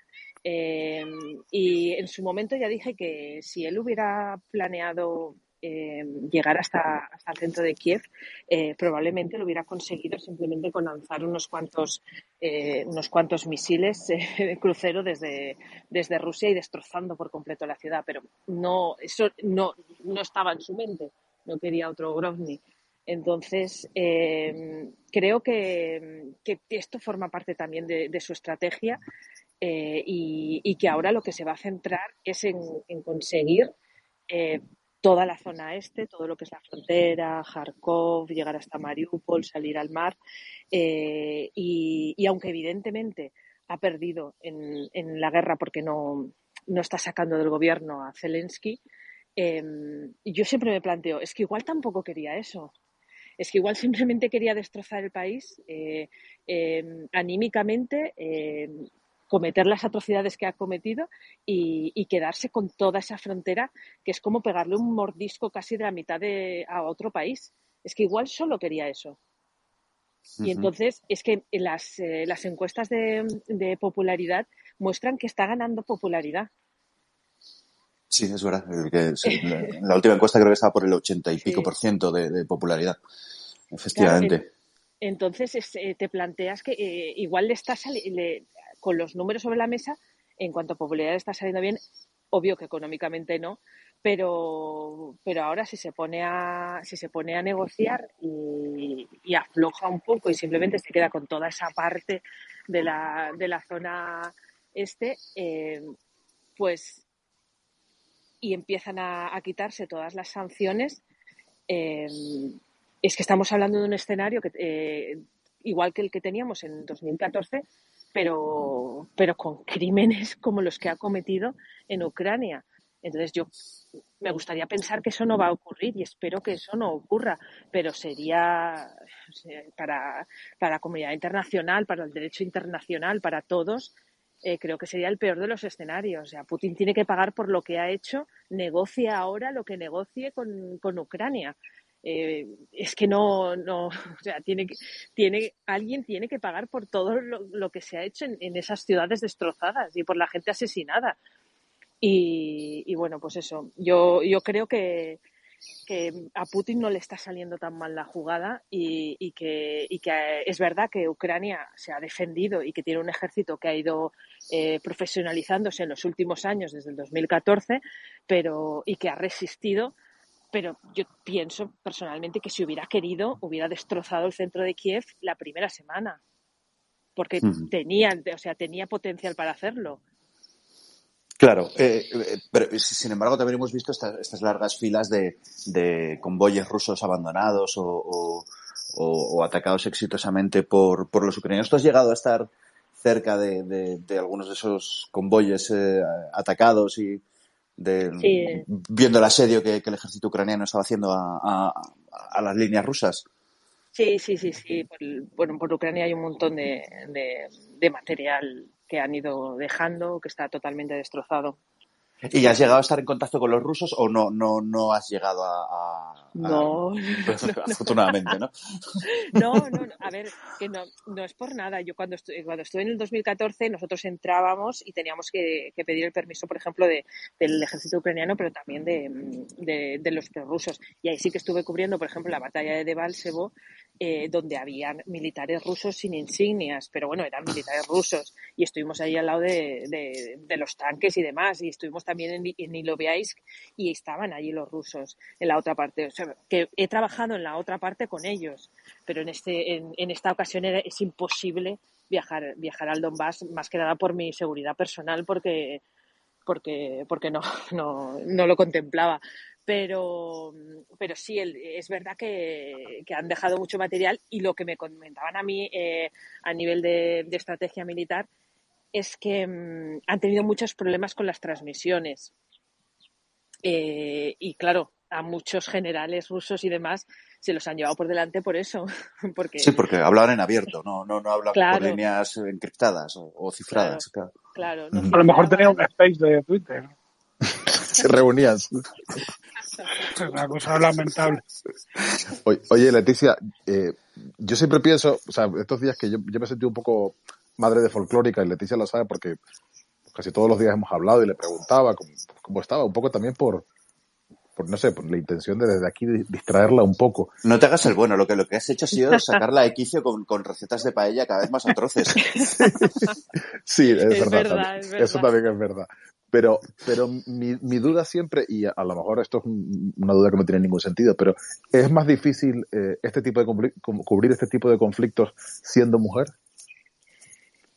Eh, y en su momento ya dije que si él hubiera planeado eh, llegar hasta, hasta, el centro de Kiev, eh, probablemente lo hubiera conseguido simplemente con lanzar unos cuantos, eh, unos cuantos misiles de crucero desde, desde Rusia y destrozando por completo la ciudad. Pero no, eso no, no estaba en su mente, no quería otro Grozny. Entonces, creo que, que, esto forma parte también de, su estrategia y, que ahora lo que se va a centrar es en conseguir toda la zona este, todo lo que es la frontera, Kharkov, llegar hasta Mariupol, salir al mar. Eh, y, aunque evidentemente ha perdido en, la guerra porque no, está sacando del gobierno a Zelensky, em, yo siempre me planteo, es que igual tampoco quería eso. Es que igual simplemente quería destrozar el país eh, em, anímicamente, em, cometer las atrocidades que ha cometido y, quedarse con toda esa frontera que es como pegarle un mordisco casi de la mitad de, a otro país. Es que igual solo quería eso. Y entonces es que las, eh, las encuestas de, popularidad muestran que está ganando popularidad. Sí, es verdad. la, última encuesta creo que estaba por el ochenta y pico por ciento de, popularidad. Efectivamente. Entonces eh, te planteas que eh, igual le está le, con los números sobre la mesa, en cuanto a popularidad está saliendo bien, obvio que económicamente no, pero, pero ahora si se pone a, si se pone a negociar y, afloja un poco y simplemente se queda con toda esa parte de la, de la zona este, eh, pues y empiezan a, quitarse todas las sanciones, eh, es que estamos hablando de un escenario que, eh, igual que el que teníamos en 2014, pero, pero con crímenes como los que ha cometido en Ucrania. Entonces yo me gustaría pensar que eso no va a ocurrir y espero que eso no ocurra, pero sería para, la comunidad internacional, para el derecho internacional, para todos, eh, creo que sería el peor de los escenarios. O sea, Putin tiene que pagar por lo que ha hecho, negocia ahora lo que negocie con, con Ucrania. Eh, es que no, no, o sea, tiene, tiene, alguien tiene que pagar por todo lo, que se ha hecho en, esas ciudades destrozadas y por la gente asesinada. Y, bueno, pues eso, yo, yo creo que, que a Putin no le está saliendo tan mal la jugada y, que, que, es verdad que Ucrania se ha defendido y que tiene un ejército que ha ido eh, profesionalizándose en los últimos años, desde el 2014, pero, y que ha resistido. Pero yo pienso personalmente que si hubiera querido, hubiera destrozado el centro de Kiev la primera semana, porque tenía, o sea, tenía potencial para hacerlo. Claro, eh, eh, pero sin embargo también hemos visto estas, largas filas de, de, convoyes rusos abandonados o, atacados exitosamente por, por, los ucranianos. ¿Tú has llegado a estar cerca de, algunos de esos convoyes eh, atacados y de, viendo el asedio que, el ejército ucraniano estaba haciendo a, las líneas rusas? Sí, sí, sí, sí. bueno, por Ucrania hay un montón de, de material que han ido dejando, que está totalmente destrozado. ¿Y has llegado a estar en contacto con los rusos o no, no, no has llegado a, no, afortunadamente, ¿no? ¿no? No, a ver, que no, no es por nada. Yo cuando, estuve, cuando estuve en el 2014, nosotros entrábamos y teníamos que, pedir el permiso, por ejemplo, de, del ejército ucraniano, pero también de, de, los prorrusos. Y ahí sí que estuve cubriendo, por ejemplo, la batalla de Debalsevo, eh, donde habían militares rusos sin insignias, pero bueno, eran militares rusos. Y estuvimos ahí al lado de, de los tanques y demás. Y estuvimos también en, en Iloviaisk y estaban allí los rusos en la otra parte. Que he trabajado en la otra parte con ellos, pero en, este, en, esta ocasión es imposible viajar, viajar al Donbass, más que nada por mi seguridad personal, porque, porque, porque no, no, no lo contemplaba. Pero, pero sí, es verdad que, han dejado mucho material y lo que me comentaban a mí eh, a nivel de, estrategia militar es que mm, han tenido muchos problemas con las transmisiones. Eh, y claro, a muchos generales rusos y demás se los han llevado por delante por eso. porque... Sí, porque hablaban en abierto, no, no, no hablan por líneas encriptadas o, cifradas. Claro, a lo mejor tenía un space de Twitter. Se reunían. es una cosa lamentable. Oye, Leticia, eh, yo siempre pienso, o sea, estos días que yo, yo me sentí un poco madre de folclórica y Leticia lo sabe porque casi todos los días hemos hablado y le preguntaba cómo, cómo estaba, un poco también por, por no sé, por la intención de desde aquí distraerla un poco. No te hagas el bueno, lo que lo que has hecho ha sido sacarla de quicio con, con recetas de paella cada vez más atroces. sí, es, verdad, Eso también es verdad. Pero, pero mi, mi duda siempre, y a, lo mejor esto es una duda que no tiene ningún sentido, pero ¿es más difícil eh, este tipo de cubrir este tipo de conflictos siendo mujer?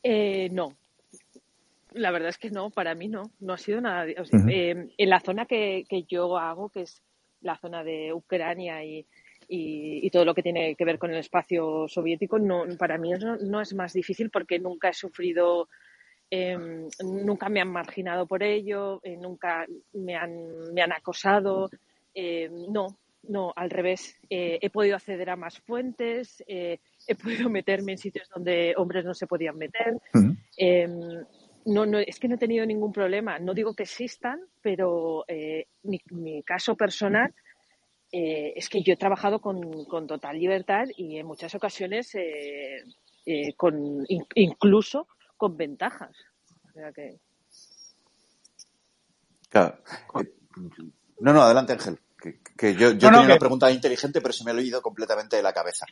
Eh, no, la verdad es que no, para mí no, no ha sido nada. Eh, en la zona que, yo hago, que es la zona de Ucrania y, y, todo lo que tiene que ver con el espacio soviético, no, para mí no, no es más difícil porque nunca he sufrido, em, nunca me han marginado por ello, eh, nunca me han, me han acosado. Em, no, no, al revés. Eh, he podido acceder a más fuentes, he podido meterme en sitios donde hombres no se podían meter no, no, es que no he tenido ningún problema. No digo que existan, pero eh, mi, caso personal eh, es que yo he trabajado con, total libertad y en muchas ocasiones eh, con, incluso con ventajas. Claro. No, no, adelante, Ángel. Que, yo, yo tenía una pregunta inteligente, pero se me ha oído completamente de la cabeza.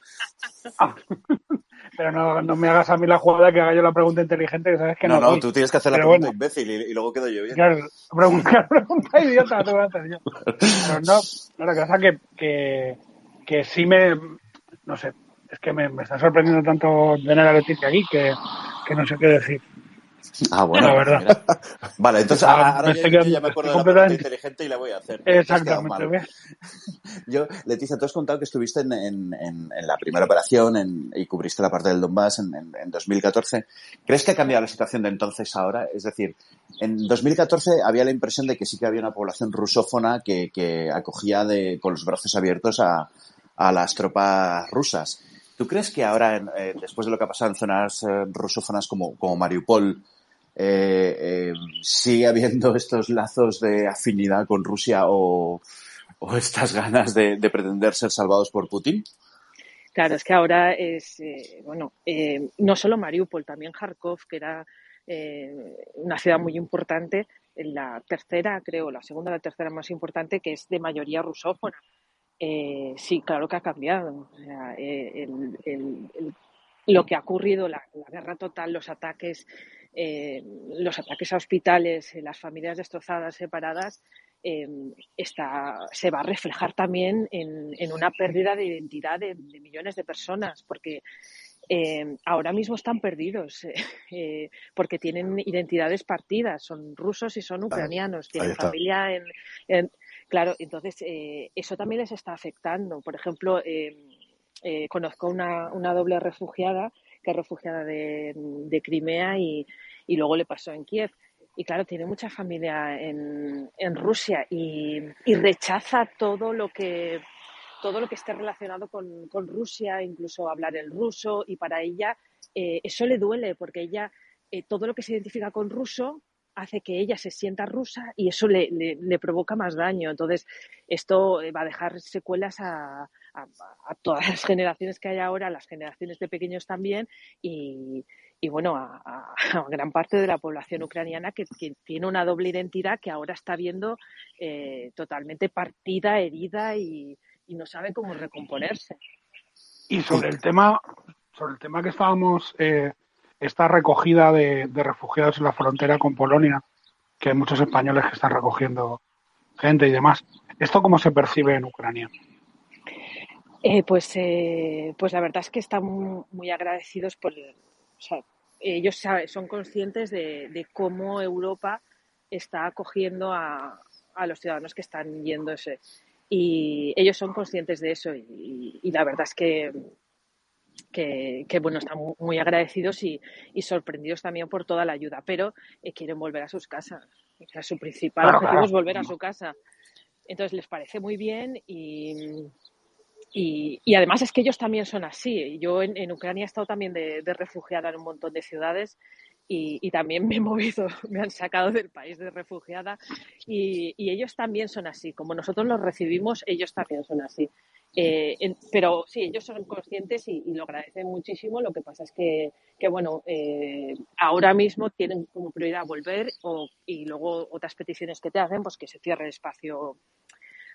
Ah. Pero no, no, me hagas a mí la jugada que haga yo la pregunta inteligente, que sabes que no. No, no, tú tienes que hacer la pregunta imbécil y, luego quedo yo bien. Claro, pregunta, pregunta idiota te voy a hacer yo. Pero no, no, lo que pasa que, que, que sí me. No sé, es que me, me está sorprendiendo tanto tener a Leticia aquí que, que no sé qué decir. Ah, bueno. La verdad. Vale, entonces ahora, yo, ya me acuerdo de la pregunta inteligente y la voy a hacer. Exactamente. Yo, Leticia, tú has contado que estuviste en, en, en la primera operación en, y cubriste la parte del Donbass en, en, 2014. ¿Crees que ha cambiado la situación de entonces ahora? Es decir, en 2014 había la impresión de que sí que había una población rusófona que, que acogía de, con los brazos abiertos a, a las tropas rusas. ¿Tú crees que ahora, eh, después de lo que ha pasado en zonas eh, rusófonas como, como Mariupol, eh, sigue habiendo estos lazos de afinidad con Rusia o, estas ganas de, pretender ser salvados por Putin? Claro, es que ahora es, bueno, no solo Mariupol, también Kharkov, que era una ciudad muy importante, la tercera, creo, la segunda o la tercera más importante, que es de mayoría rusófona. Sí, claro que ha cambiado. lo que ha ocurrido, la, guerra total, los ataques, los ataques a hospitales, las familias destrozadas, separadas, Em, se va a reflejar también en, una pérdida de identidad de, millones de personas, porque ahora mismo están perdidos, eh, porque tienen identidades partidas, son rusos y son ucranianos, tienen familia en, Claro, entonces eh, eso también les está afectando. Por ejemplo, em, eh, conozco una, una, doble refugiada que es refugiada de, Crimea y, luego le pasó en Kiev y claro, tiene mucha familia en, Rusia y, y, rechaza todo lo que todo lo que esté relacionado con, con, Rusia, incluso hablar el ruso, y para ella eh, eso le duele, porque ella eh, todo lo que se identifica con ruso hace que ella se sienta rusa y eso le, le, provoca más daño. Entonces, esto eh, va a dejar secuelas a, a, todas las generaciones que hay ahora, las generaciones de pequeños también, y, y bueno, a, gran parte de la población ucraniana que, tiene una doble identidad que ahora está viendo eh, totalmente partida, herida y, no sabe cómo recomponerse. Y sobre el tema, sobre el tema que estábamos, eh, esta recogida de, refugiados en la frontera con Polonia, que hay muchos españoles que están recogiendo gente y demás. ¿Esto cómo se percibe en Ucrania? Eh, pues, pues la verdad es que están muy agradecidos por, o sea, ellos son conscientes de, cómo Europa está acogiendo a, los ciudadanos que están yéndose. Y ellos son conscientes de eso y, la verdad es que, que, bueno, están muy agradecidos y, sorprendidos también por toda la ayuda, pero eh, quieren volver a sus casas. O sea, su principal objetivo es volver a su casa. Entonces les parece muy bien y, y, además es que ellos también son así. Yo en, Ucrania he estado también de, refugiada en un montón de ciudades y, también me he movido, me han sacado del país de refugiada y, ellos también son así. Como nosotros los recibimos, ellos también son así. Eh, pero sí, ellos son conscientes y, lo agradecen muchísimo. Lo que pasa es que, que bueno, eh, ahora mismo tienen como prioridad volver y luego otras peticiones que te hacen, pues que se cierre el espacio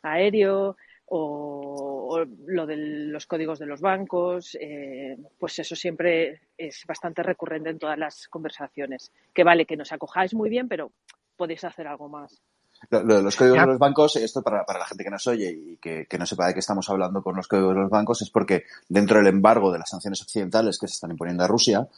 aéreo, o, lo de los códigos de los bancos, eh, pues eso siempre es bastante recurrente en todas las conversaciones. Que vale, que nos acojáis muy bien, pero podéis hacer algo más. Lo, de los códigos de los bancos, esto para, para, la gente que nos oye y que, que, no sepa de qué estamos hablando con los códigos de los bancos, es porque dentro del embargo de las sanciones occidentales que se están imponiendo a Rusia,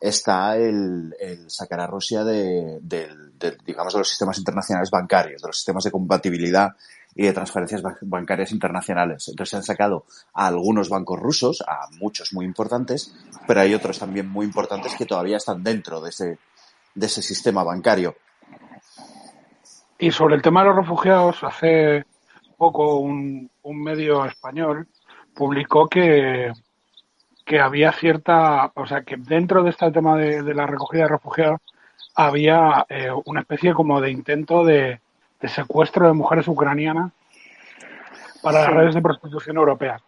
está el, el sacar a Rusia de, de, digamos, de los sistemas internacionales bancarios, de los sistemas de compatibilidad y de transferencias bancarias internacionales. Entonces se han sacado a algunos bancos rusos, a muchos muy importantes, pero hay otros también muy importantes que todavía están dentro de ese, de ese sistema bancario. Y sobre el tema de los refugiados, hace poco un, un medio español publicó que, que había cierta, o sea, que dentro de este tema de, la recogida de refugiados había eh, una especie como de intento de, de secuestro de mujeres ucranianas para las redes de prostitución europeas.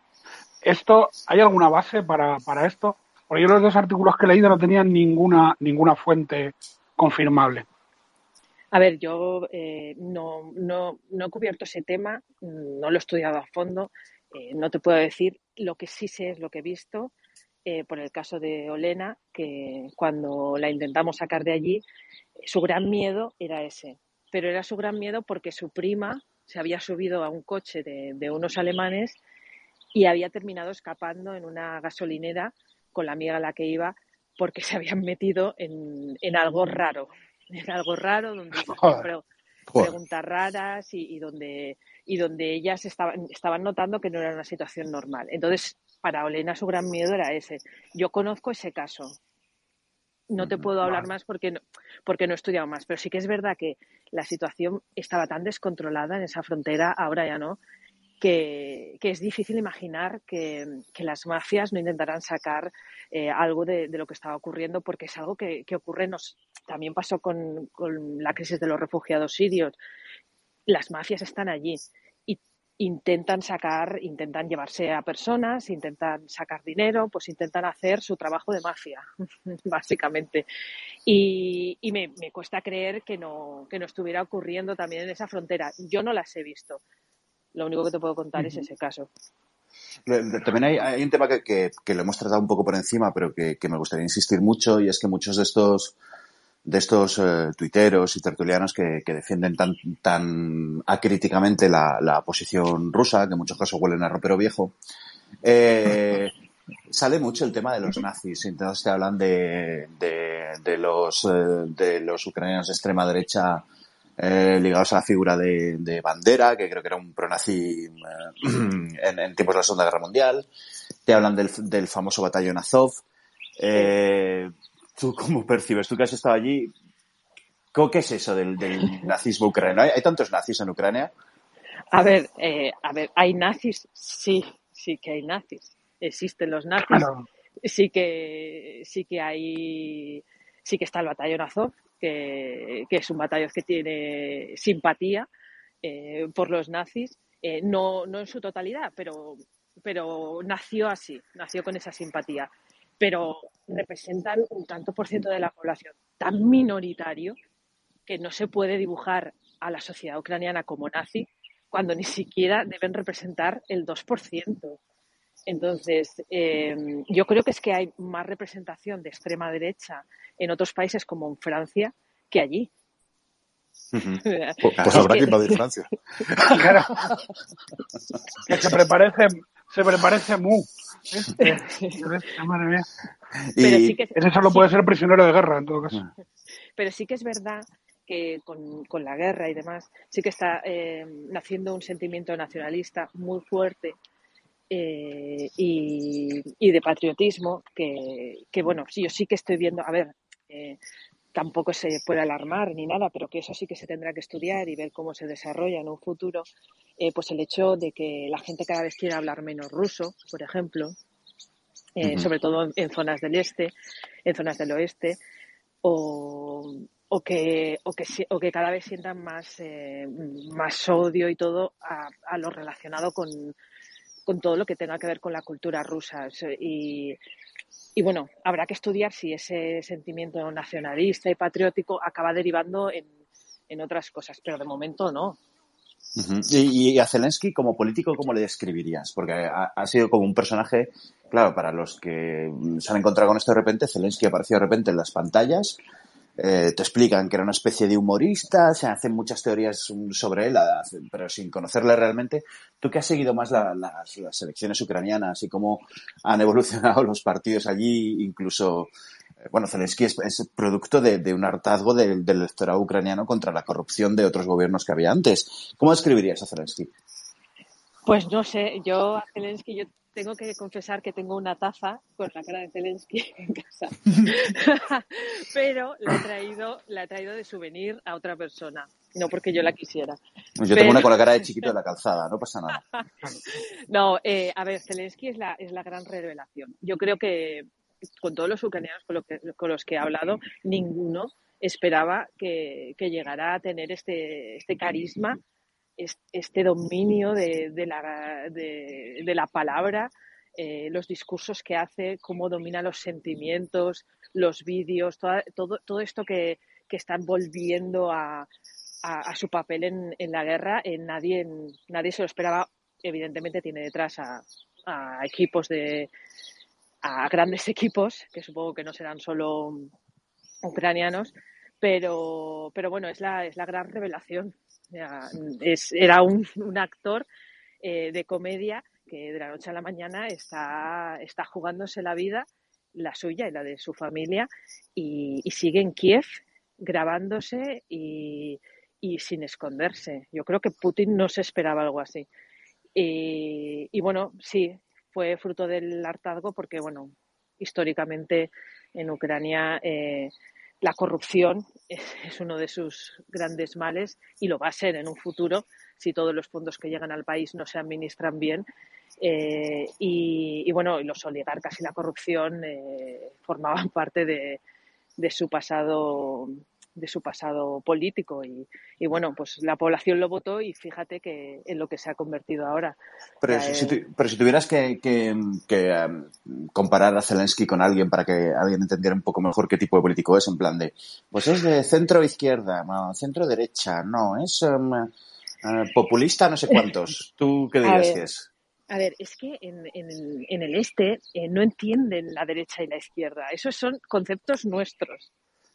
¿Esto, ¿Hay alguna base para, para esto? Porque yo los dos artículos que he leído no tenían ninguna, ninguna fuente confirmable. A ver, yo eh, no, no, no, he cubierto ese tema, no lo he estudiado a fondo, eh, no te puedo decir. Lo que sí sé es lo que he visto eh, por el caso de Olena, que cuando la intentamos sacar de allí, su gran miedo era ese, pero era su gran miedo porque su prima se había subido a un coche de, unos alemanes y había terminado escapando en una gasolinera con la amiga a la que iba porque se habían metido en, algo raro, en algo raro donde preguntas raras y, donde y donde ellas estaban, estaban notando que no era una situación normal. Entonces, para Olena su gran miedo era ese. Yo conozco ese caso, no te puedo hablar más porque no, porque no he estudiado más, pero sí que es verdad que la situación estaba tan descontrolada en esa frontera, ahora ya no, que, es difícil imaginar que, las mafias no intentarán sacar eh, algo de, lo que estaba ocurriendo, porque es algo que, ocurre, nos, también pasó con, la crisis de los refugiados sirios. Las mafias están allí intentan sacar, intentan llevarse a personas, intentan sacar dinero, pues intentan hacer su trabajo de mafia, básicamente. Y, me, me, cuesta creer que no, que no estuviera ocurriendo también en esa frontera. Yo no las he visto. Lo único que te puedo contar es ese caso. También hay, hay un tema que, que, que, lo hemos tratado un poco por encima, pero que, que, me gustaría insistir mucho, y es que muchos de estos de estos eh, tuiteros y tertulianos que, que, defienden tan, tan acríticamente la, la, posición rusa, que en muchos casos huelen a ropero viejo, eh, sale mucho el tema de los nazis. Entonces te hablan de, de, de los, eh, de los ucranianos de extrema derecha eh, ligados a la figura de, de, Bandera, que creo que era un pronazi en, en, tiempos de la Segunda Guerra Mundial. Te hablan del, del famoso batallón Azov. ¿Tú cómo percibes? Tú que has estado allí, ¿qué es eso del, del nazismo ucraniano? ¿Hay, ¿Hay, tantos nazis en Ucrania? A ver, eh, a ver, ¿hay nazis? Sí, sí que hay nazis. Existen los nazis. Claro. Sí que, sí que hay, sí que está el batallón Azov, que, que es un batallón que tiene simpatía eh, por los nazis. Eh, no, no en su totalidad, pero, pero nació así, nació con esa simpatía pero representan un tanto por ciento de la población tan minoritario que no se puede dibujar a la sociedad ucraniana como nazi cuando ni siquiera deben representar el 2%. Entonces, eh, yo creo que es que hay más representación de extrema derecha en otros países como en Francia que allí. Uh -huh. pues, habrá que invadir Francia. claro. que se prepare, se Mu. Este, madre mía. Pero sí que, Ese solo sí. puede ser prisionero de guerra, en todo caso. Pero sí que es verdad que con, con la guerra y demás, sí que está eh, naciendo un sentimiento nacionalista muy fuerte eh, y, y, de patriotismo que, que, bueno, sí, yo sí que estoy viendo, a ver, eh, tampoco se puede alarmar ni nada, pero que eso sí que se tendrá que estudiar y ver cómo se desarrolla en un futuro, eh, pues el hecho de que la gente cada vez quiera hablar menos ruso, por ejemplo, eh, uh -huh. sobre todo en, zonas del este, en zonas del oeste, o, o que, o que, o que cada vez sientan más, eh, más odio y todo a, a lo relacionado con, con todo lo que tenga que ver con la cultura rusa. Y, y bueno, habrá que estudiar si ese sentimiento nacionalista y patriótico acaba derivando en, en otras cosas, pero de momento no. Y, a Zelensky como político, ¿cómo le describirías? Porque ha, ha, sido como un personaje, claro, para los que se han encontrado con esto de repente, Zelensky apareció de repente en las pantallas, eh, te explican que era una especie de humorista, se hacen muchas teorías sobre él, pero sin conocerle realmente. Tú que has seguido más la, las, elecciones ucranianas y cómo han evolucionado los partidos allí, incluso, eh, bueno, Zelensky es, producto de, un hartazgo del, del electorado ucraniano contra la corrupción de otros gobiernos que había antes. ¿Cómo describirías a Zelensky? Pues no sé, yo a Zelensky yo tengo que confesar que tengo una taza con la cara de Zelensky en casa. Pero la he traído, la he traído de souvenir a otra persona, no porque yo la quisiera. Yo Pero... tengo una con la cara de chiquito de la calzada, no pasa nada. no, eh, a ver, Zelensky es la, es la gran revelación. Yo creo que con todos los ucranianos con, lo que, con los que he hablado, ninguno esperaba que, que llegara a tener este, este carisma este dominio de, la, de, la, palabra, eh, los discursos que hace, cómo domina los sentimientos, los vídeos, todo, todo, todo esto que, que están volviendo a, a, su papel en, en la guerra, eh, nadie, nadie se lo esperaba. Evidentemente tiene detrás a, a equipos de a grandes equipos, que supongo que no serán solo ucranianos, pero, pero bueno, es la, es la gran revelación era un, actor eh, de comedia que de la noche a la mañana está, está jugándose la vida, la suya y la de su familia, y, y sigue en Kiev grabándose y, y, sin esconderse. Yo creo que Putin no se esperaba algo así. Y, y bueno, sí, fue fruto del hartazgo porque, bueno, históricamente en Ucrania eh, la corrupción es, uno de sus grandes males y lo va a ser en un futuro si todos los fondos que llegan al país no se administran bien. Eh, y, y, bueno, los oligarcas y la corrupción eh, formaban parte de, su pasado de su pasado político y, y, bueno, pues la población lo votó y fíjate que en lo que se ha convertido ahora. Pero, Ya, si, eh, tu- pero si tuvieras que, que- que, em, comparar a Zelensky con alguien para que alguien entendiera un poco mejor qué tipo de político es, en plan de, pues es de centro izquierda, no, centro derecha, no, es eh, populista no sé cuántos. ¿Tú qué dirías que es? A ver, es que en, en el, en el este eh, no entienden la derecha y la izquierda. Esos son conceptos nuestros.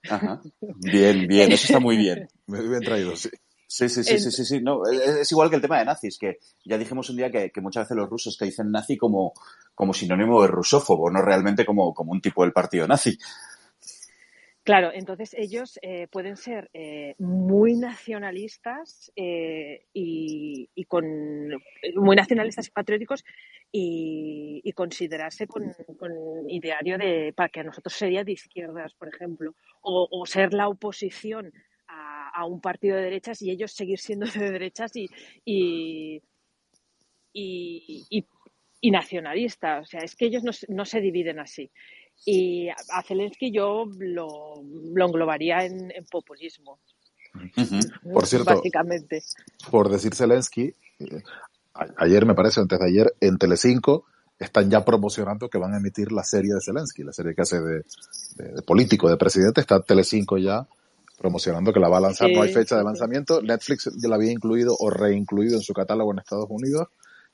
Ajá. Bien, bien, eso está muy bien. Muy bien traído, sí. Sí, sí, sí, sí, sí, sí. No, es, es igual que el tema de nazis, que ya dijimos un día que, que muchas veces los rusos te dicen nazi como, como sinónimo de rusófobo, no realmente como, como un tipo del partido nazi. Claro, entonces ellos eh, pueden ser eh, muy nacionalistas eh, y, y con muy nacionalistas y patrióticos y, y considerarse con, con ideario de para que a nosotros sería de izquierdas, por ejemplo, o, o ser la oposición a, a un partido de derechas y ellos seguir siendo de derechas y, y, y, y- y nacionalistas. O sea, es que ellos no, se- no se dividen así. Y a Zelensky yo lo, lo englobaría en, en populismo. Por cierto, básicamente. por decir Zelensky, eh, ayer me parece, o antes de ayer, en Telecinco están ya promocionando que van a emitir la serie de Zelensky, la serie que hace de, de- de político, de presidente, está Telecinco ya promocionando que la va a lanzar, no hay fecha de sí. lanzamiento, Netflix ya la había incluido o reincluido en su catálogo en Estados Unidos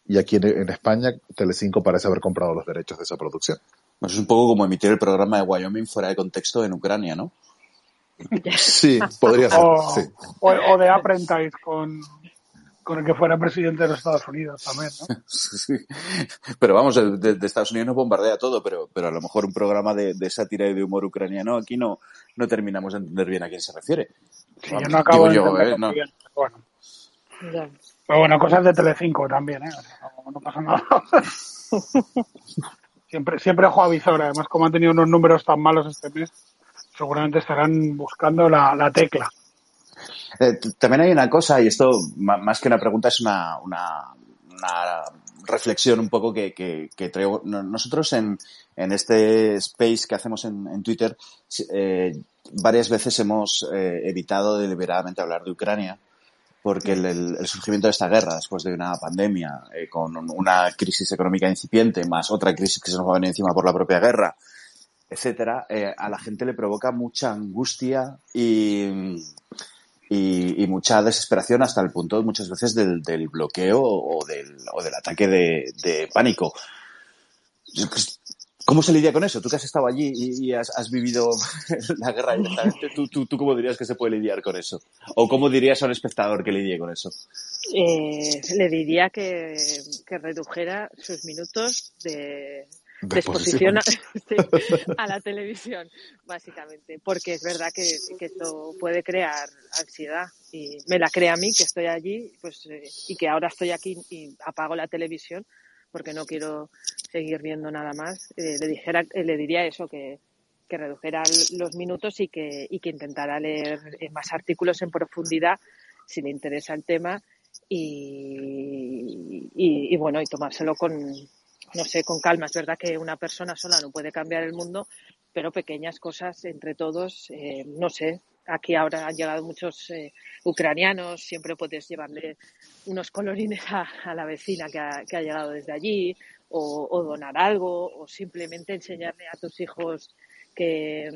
y aquí en, en España Telecinco parece haber comprado los derechos de esa producción. Es un poco como emitir el programa de Wyoming fuera de contexto en Ucrania, ¿no? Sí, podría ser, O, sí. o, o de Apprentice con, con el que fuera presidente de los Estados Unidos también, ¿no? Sí. Pero vamos, de, de- de Estados Unidos nos bombardea todo, pero, pero a lo mejor un programa de, de sátira y de humor ucraniano aquí no, no terminamos de entender bien a quién se refiere. Sí, yo no acabo de yo, ¿eh? No. muy bien, pero bueno. Ya. Pero bueno, cosas de Telecinco también, ¿eh? O sea, no, no pasa nada. siempre, siempre además como han tenido unos números tan malos este mes, seguramente estarán buscando la, la tecla. Eh, también hay una cosa, y esto más que una pregunta es una, una, reflexión un poco que, traigo. No- Nosotros en, este space que hacemos en, Twitter eh, varias veces hemos eh, evitado deliberadamente hablar de Ucrania porque el, el- surgimiento de esta guerra después de una pandemia con una crisis económica incipiente más otra crisis que se nos va a venir encima por la propia guerra etcétera, a la gente le provoca mucha angustia y, y, mucha desesperación hasta el punto muchas veces del, bloqueo o del, o del ataque de, pánico. ¿Cómo se lidia con eso? Tú que has estado allí y, has, has vivido la guerra directamente, ¿tú, tú, ¿tú cómo dirías que se puede lidiar con eso? ¿O cómo dirías a un espectador que lidie con eso? Eh, le diría que redujera sus minutos de, de exposición a, sí, a la televisión, básicamente, porque es verdad que, que esto puede crear ansiedad y me la crea a mí que estoy allí pues eh, y que ahora estoy aquí y apago la televisión porque no quiero seguir viendo nada más. Eh, le dijera, eh, le diría eso que que redujera los minutos y que, y que intentara leer más artículos en profundidad si le interesa el tema y, y, y bueno, y tomárselo con, no sé, con calma. Es verdad que una persona sola no puede cambiar el mundo, pero pequeñas cosas entre todos, eh, no sé. Aquí ahora han llegado muchos eh, ucranianos, siempre puedes llevarle unos colorines a, la vecina que ha, que ha, llegado desde allí, o, o, donar algo, o simplemente enseñarle a tus hijos que,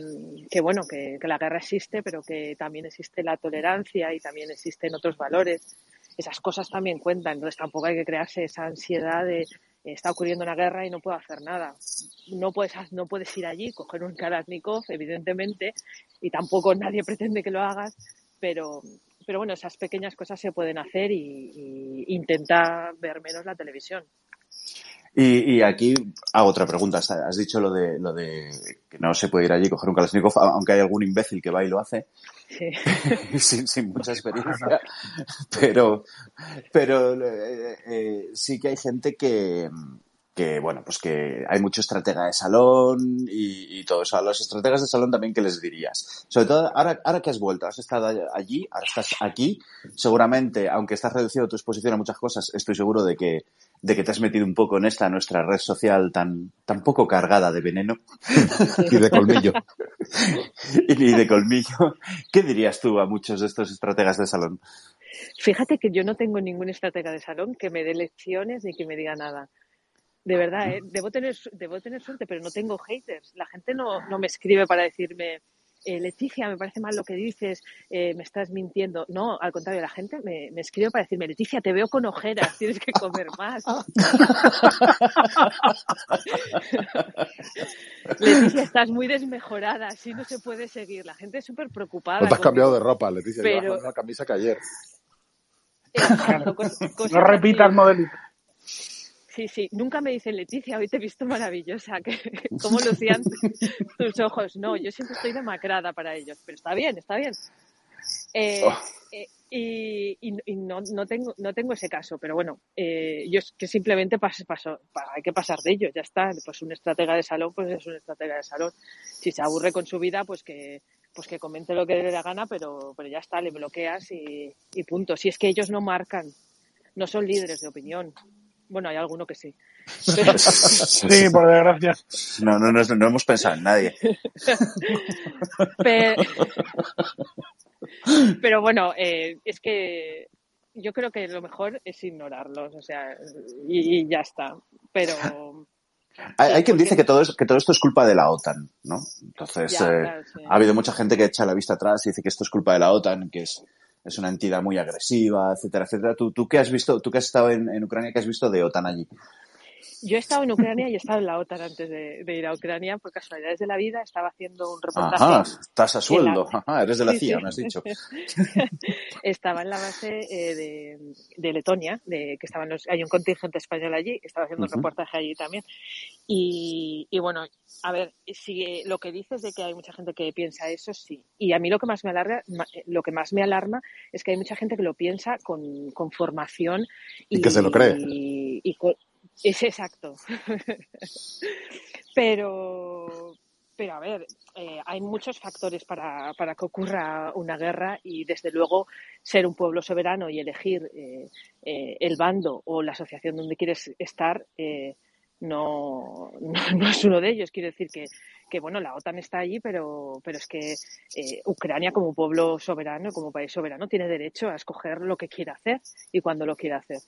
que bueno, que, que la guerra existe, pero que también existe la tolerancia y también existen otros valores. Esas cosas también cuentan, entonces tampoco hay que crearse esa ansiedad de está ocurriendo una guerra y no puedo hacer nada. No puedes, no puedes ir allí, coger un Kalashnikov, evidentemente, y tampoco nadie pretende que lo hagas, pero, pero bueno, esas pequeñas cosas se pueden hacer y, y intenta ver menos la televisión. Y, y, aquí hago otra pregunta. Has dicho lo de, lo de que no se puede ir allí y coger un Kalashnikov, aunque hay algún imbécil que va y lo hace. Sí. sin, sin, mucha experiencia. Pero, pero eh, eh, sí que hay gente que, que bueno, pues que hay mucho estratega de salón y, y, todo eso. A los estrategas de salón también, ¿qué les dirías? Sobre todo, ahora, ahora que has vuelto, has estado allí, ahora estás aquí, seguramente, aunque estás reducido tu exposición a muchas cosas, estoy seguro de que, de que te has metido un poco en esta nuestra red social tan, tan poco cargada de veneno. y de colmillo. y de colmillo. ¿Qué dirías tú a muchos de estos estrategas de salón? Fíjate que yo no tengo ningún estratega de salón que me dé lecciones ni que me diga nada. De verdad, ¿eh? debo, tener, debo tener suerte, pero no tengo haters. La gente no, no me escribe para decirme, eh, Leticia, me parece mal lo que dices, eh, me estás mintiendo. No, al contrario, la gente me, me, escribe para decirme, Leticia, te veo con ojeras, tienes que comer más. Leticia, estás muy desmejorada, así no se puede seguir. La gente es súper preocupada. No te has cambiado de ropa, Leticia, pero... llevas una camisa que ayer. Exacto, cos, no repitas modelito. Sí, sí, nunca me dicen Leticia, hoy te he visto maravillosa, que cómo lucían tus ojos. No, yo siempre estoy demacrada para ellos, pero está bien, está bien. Eh, oh. eh, y, y, y no, no, tengo, no tengo ese caso, pero bueno, eh, yo es que simplemente paso, paso, hay que pasar de ello, ya está. Pues un estratega de salón, pues es un estratega de salón. Si se aburre con su vida, pues que, pues que comente lo que le dé la gana, pero, pero ya está, le bloqueas y, y punto. Si es que ellos no marcan, no son líderes de opinión, bueno, hay alguno que sí. sí, por desgracia. No, no, no, no hemos pensado en nadie. Pero, pero bueno, eh, es que yo creo que lo mejor es ignorarlos, o sea, y, y ya está. Pero. Hay, hay, quien dice que todo, es, que todo esto es culpa de la OTAN, ¿no? Entonces, Ya, eh, claro, sí. ha habido mucha gente que echa la vista atrás y dice que esto es culpa de la OTAN, que es, es una entidad muy agresiva, etcétera, etcétera. ¿Tú, tú qué has visto, tú que has estado en, en Ucrania, qué has visto de OTAN allí? Yo he estado en Ucrania y he estado en la OTAN antes de, de ir a Ucrania, por casualidades de la vida, estaba haciendo un reportaje. Ajá, estás a sueldo, la- Ajá, eres de la CIA, sí. me has dicho. estaba en la base eh, de, de Letonia, de, que estaban los, hay un contingente español allí, estaba haciendo un reportaje allí también. Y, y bueno, a ver, si lo que dices de que hay mucha gente que piensa eso, sí. Y a mí lo que más me alarma, ma- eh, lo que más me alarma es que hay mucha gente que lo piensa con, con formación Y que se lo cree. y- y con- es exacto. pero, pero a ver, eh, hay muchos factores para, para que ocurra una guerra y desde luego ser un pueblo soberano y elegir eh, eh, el bando o la asociación donde quieres estar eh, no, no, no es uno de ellos. Quiero decir que, que bueno, la OTAN está allí, pero, pero es que eh, Ucrania como pueblo soberano, como país soberano, tiene derecho a escoger lo que quiera hacer y cuando lo quiera hacer.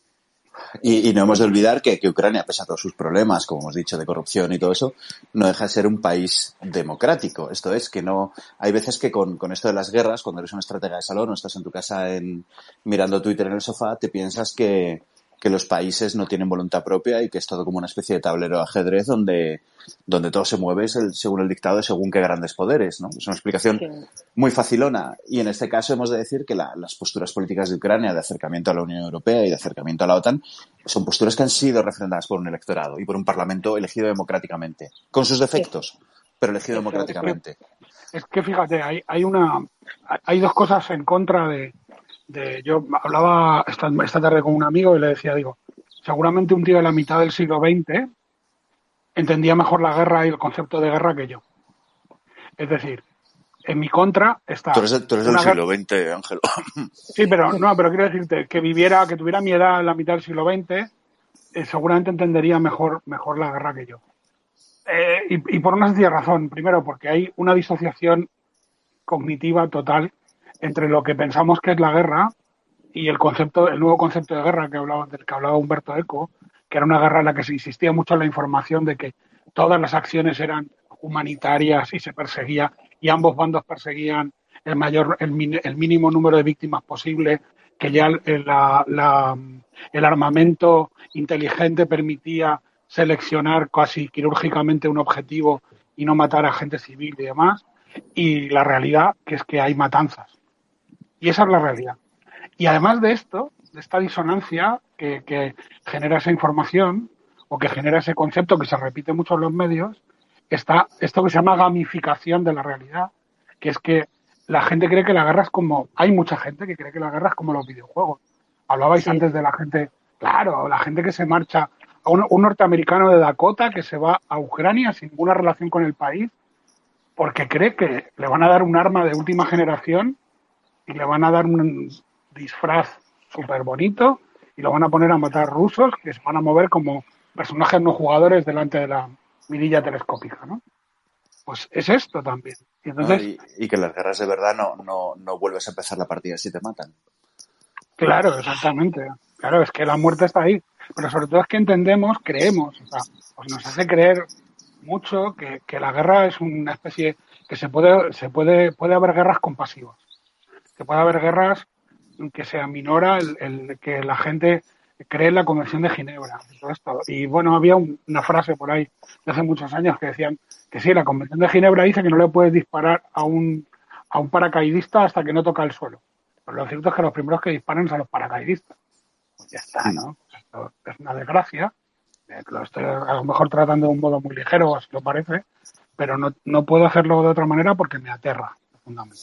Y, y no hemos de olvidar que, que Ucrania, pese a todos sus problemas, como hemos dicho, de corrupción y todo eso, no deja de ser un país democrático. Esto es que no, hay veces que con, con esto de las guerras, cuando eres una estratega de salón o estás en tu casa en, mirando Twitter en el sofá, te piensas que, que los países no tienen voluntad propia y que es todo como una especie de tablero de ajedrez donde, donde todo se mueve según el dictado de según qué grandes poderes, ¿no? Es una explicación Sí. muy facilona. Y en este caso hemos de decir que la- las posturas políticas de Ucrania de acercamiento a la Unión Europea y de acercamiento a la OTAN son posturas que han sido refrendadas por un electorado y por un parlamento elegido democráticamente, con sus defectos, pero elegido democráticamente. Es que fíjate, hay, hay una, hay dos cosas en contra de, de yo hablaba esta, esta tarde con un amigo y le decía, digo, seguramente un tío de la mitad del siglo XX entendía mejor la guerra y el concepto de guerra que yo. Es decir, en mi contra está. Tú eres, de- tú eres del guerra- siglo XX, Ángel. Sí, pero no, pero quiero decirte que viviera, que tuviera mi edad en la mitad del siglo XX, eh, seguramente entendería mejor, mejor la guerra que yo. Eh, y, y por una sencilla razón. Primero, porque hay una disociación cognitiva total entre lo que pensamos que es la guerra y el concepto, el nuevo concepto de guerra que hablaba, del que hablaba Humberto Eco, que era una guerra en la que se insistía mucho en la información de que todas las acciones eran humanitarias y se perseguía, y ambos bandos perseguían el mayor, el, el mínimo número de víctimas posible, que ya la- la- el armamento inteligente permitía seleccionar casi quirúrgicamente un objetivo y no matar a gente civil y demás. Y la realidad que es que hay matanzas. Y esa es la realidad. Y además de esto, de esta disonancia que, que genera esa información o que genera ese concepto que se repite mucho en los medios, está esto que se llama gamificación de la realidad, que es que la gente cree que la guerra es como, hay mucha gente que cree que la guerra es como los videojuegos. Hablabais Sí. antes de la gente, claro, la gente que se marcha un, un norteamericano de Dakota que se va a Ucrania sin ninguna relación con el país porque cree que le van a dar un arma de última generación y le van a dar un disfraz súper bonito y lo van a poner a matar rusos que se van a mover como personajes no jugadores delante de la mirilla telescópica, ¿no? Pues es esto también. Y, entonces, y, y, que las guerras de verdad no, no, no vuelves a empezar la partida si te matan. Claro, exactamente. Claro, es que la muerte está ahí. Pero sobre todo es que entendemos, creemos, o sea, pues nos hace creer mucho que, que la guerra es una especie que se puede, se puede, puede haber guerras compasivas. Que puede haber guerras que se aminora el, el que la gente cree en la Convención de Ginebra. Y, todo esto. y bueno, había un, una frase por ahí de hace muchos años que decían que sí, la Convención de Ginebra dice que no le puedes disparar a un, a un paracaidista hasta que no toca el suelo. Pero lo cierto es que los primeros que disparan son los paracaidistas. Pues ya está, ¿no? Esto es una desgracia. Lo estoy a lo mejor tratando de un modo muy ligero, así lo parece, pero no, no puedo hacerlo de otra manera porque me aterra profundamente.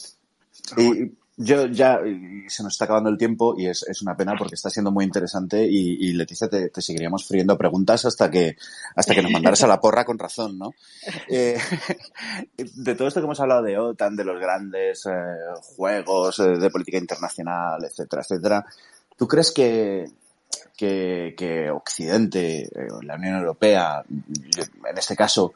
Y yo ya se nos está acabando el tiempo y es, es una pena porque está siendo muy interesante y, y Leticia te, te, seguiríamos friendo preguntas hasta que hasta que nos mandaras a la porra con razón, ¿no? Eh, de todo esto que hemos hablado de OTAN, de los grandes eh, juegos eh, de política internacional, etcétera, etcétera, ¿tú crees que, que, que Occidente, la Unión Europea, en este caso,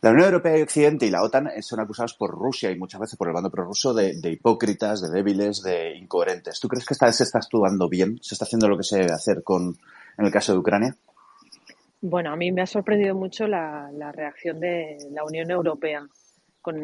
la Unión Europea y Occidente y la OTAN son acusados por Rusia y muchas veces por el bando prorruso de, de hipócritas, de débiles, de incoherentes. ¿Tú crees que esta, se está actuando bien? ¿Se está haciendo lo que se debe hacer con, en el caso de Ucrania? Bueno, a mí me ha sorprendido mucho la, la reacción de la Unión Europea con,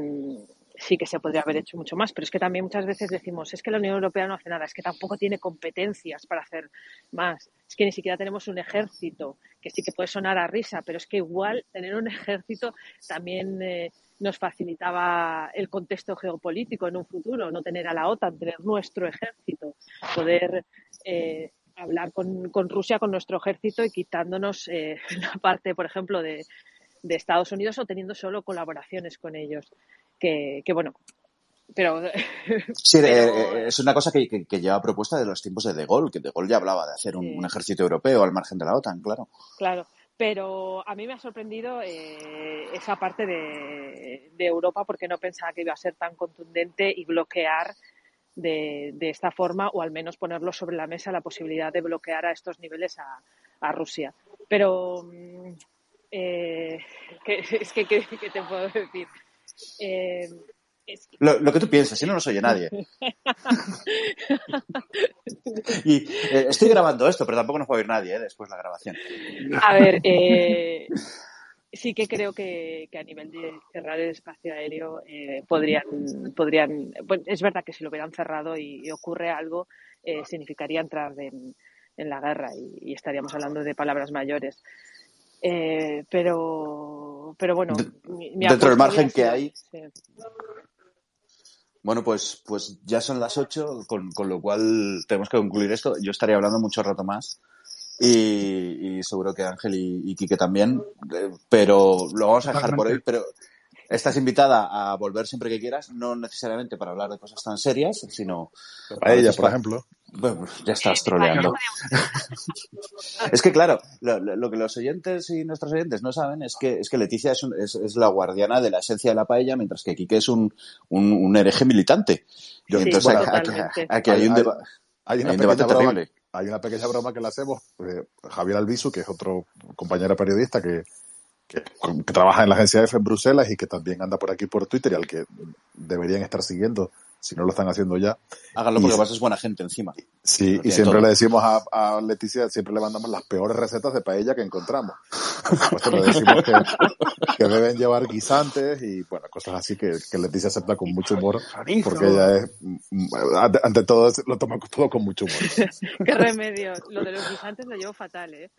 sí que se podría haber hecho mucho más, pero es que también muchas veces decimos, es que la Unión Europea no hace nada, es que tampoco tiene competencias para hacer más, es que ni siquiera tenemos un ejército, que sí que puede sonar a risa, pero es que igual tener un ejército también eh, nos facilitaba el contexto geopolítico en un futuro, no tener a la OTAN, tener nuestro ejército, poder eh, hablar con, con, Rusia, con nuestro ejército y quitándonos eh, la parte, por ejemplo, de, de Estados Unidos o teniendo solo colaboraciones con ellos que, que bueno, pero... Sí, pero... es una cosa que, que, que, lleva propuesta de los tiempos de De Gaulle, que De Gaulle ya hablaba de hacer un, sí. un ejército europeo al margen de la OTAN, claro. Claro, pero a mí me ha sorprendido eh, esa parte de, de, Europa porque no pensaba que iba a ser tan contundente y bloquear de, de, esta forma o al menos ponerlo sobre la mesa la posibilidad de bloquear a estos niveles a, a Rusia. Pero eh, que, es que, ¿qué te puedo decir? Eh, es que... lo, lo, que tú piensas, si no nos oye nadie. y eh, estoy grabando esto, pero tampoco nos va a oír nadie eh, después de la grabación. A ver, eh, sí que creo que, que, a nivel de cerrar el espacio aéreo podrían, podrían bueno, es verdad que si lo hubieran cerrado y, y ocurre algo, significaría entrar en, en la guerra y, y, estaríamos hablando de palabras mayores. Eh, pero, pero bueno. Mi, mi Dentro del margen que hay. Bueno, pues, pues ya son las 8, con, con, lo cual tenemos que concluir esto. Yo estaría hablando mucho rato más. Y, y seguro que Ángel y, y Quique también. Eh, pero lo vamos a dejar por hoy. Pero Estás invitada a volver siempre que quieras, no necesariamente para hablar de cosas tan serias, sino... Para ella, por ejemplo. Bueno, ya estás troleando. es que, claro, lo, lo, que los oyentes y nuestros oyentes no saben es que, es que Leticia es, un, es, es, la guardiana de la esencia de la paella, mientras que Quique es un, un, un hereje militante. Sí, Entonces, bueno, aquí, aquí, aquí, hay, un, deba hay, hay un debate broma, terrible. Hay una pequeña broma que le hacemos. Eh, Javier Albizu, que es otro compañero periodista que, que, que, trabaja en la agencia EFE en Bruselas y que también anda por aquí por Twitter y al que deberían estar siguiendo si no lo están haciendo ya. Háganlo porque vas es buena gente encima. Sí, y siempre todo. le decimos a, a, Leticia, siempre le mandamos las peores recetas de paella que encontramos. Por supuesto, le decimos que, que, deben llevar guisantes y, bueno, cosas así que, que Leticia acepta con mucho humor, porque ella es, ante, ante todo, lo toma todo con mucho humor. Qué remedio. Lo de los guisantes lo llevo fatal, ¿eh?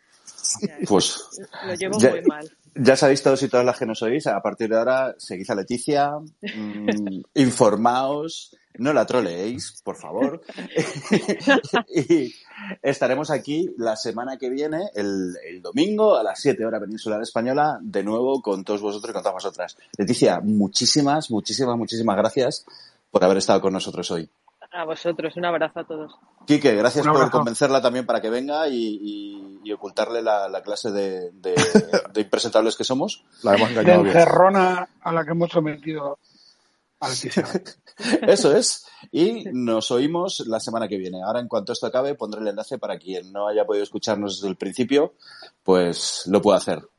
Pues lo llevo ya, muy mal. Ya sabéis todos y todas las que nos oís, a partir de ahora seguid a Leticia, mmm, informaos, no la troleéis, por favor. y estaremos aquí la semana que viene, el, el, domingo, a las 7 horas peninsular española, de nuevo con todos vosotros y con todas vosotras. Leticia, muchísimas, muchísimas, muchísimas gracias por haber estado con nosotros hoy. A vosotros, un abrazo a todos. Quique, gracias por convencerla también para que venga y, y- y ocultarle la, la clase de, de- de impresentables que somos. La hemos De engañado bien. encerrona a la que hemos sometido a Leticia. Eso es. Y nos oímos la semana que viene. Ahora, en cuanto esto acabe, pondré el enlace para quien no haya podido escucharnos desde el principio, pues lo pueda hacer.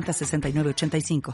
906985.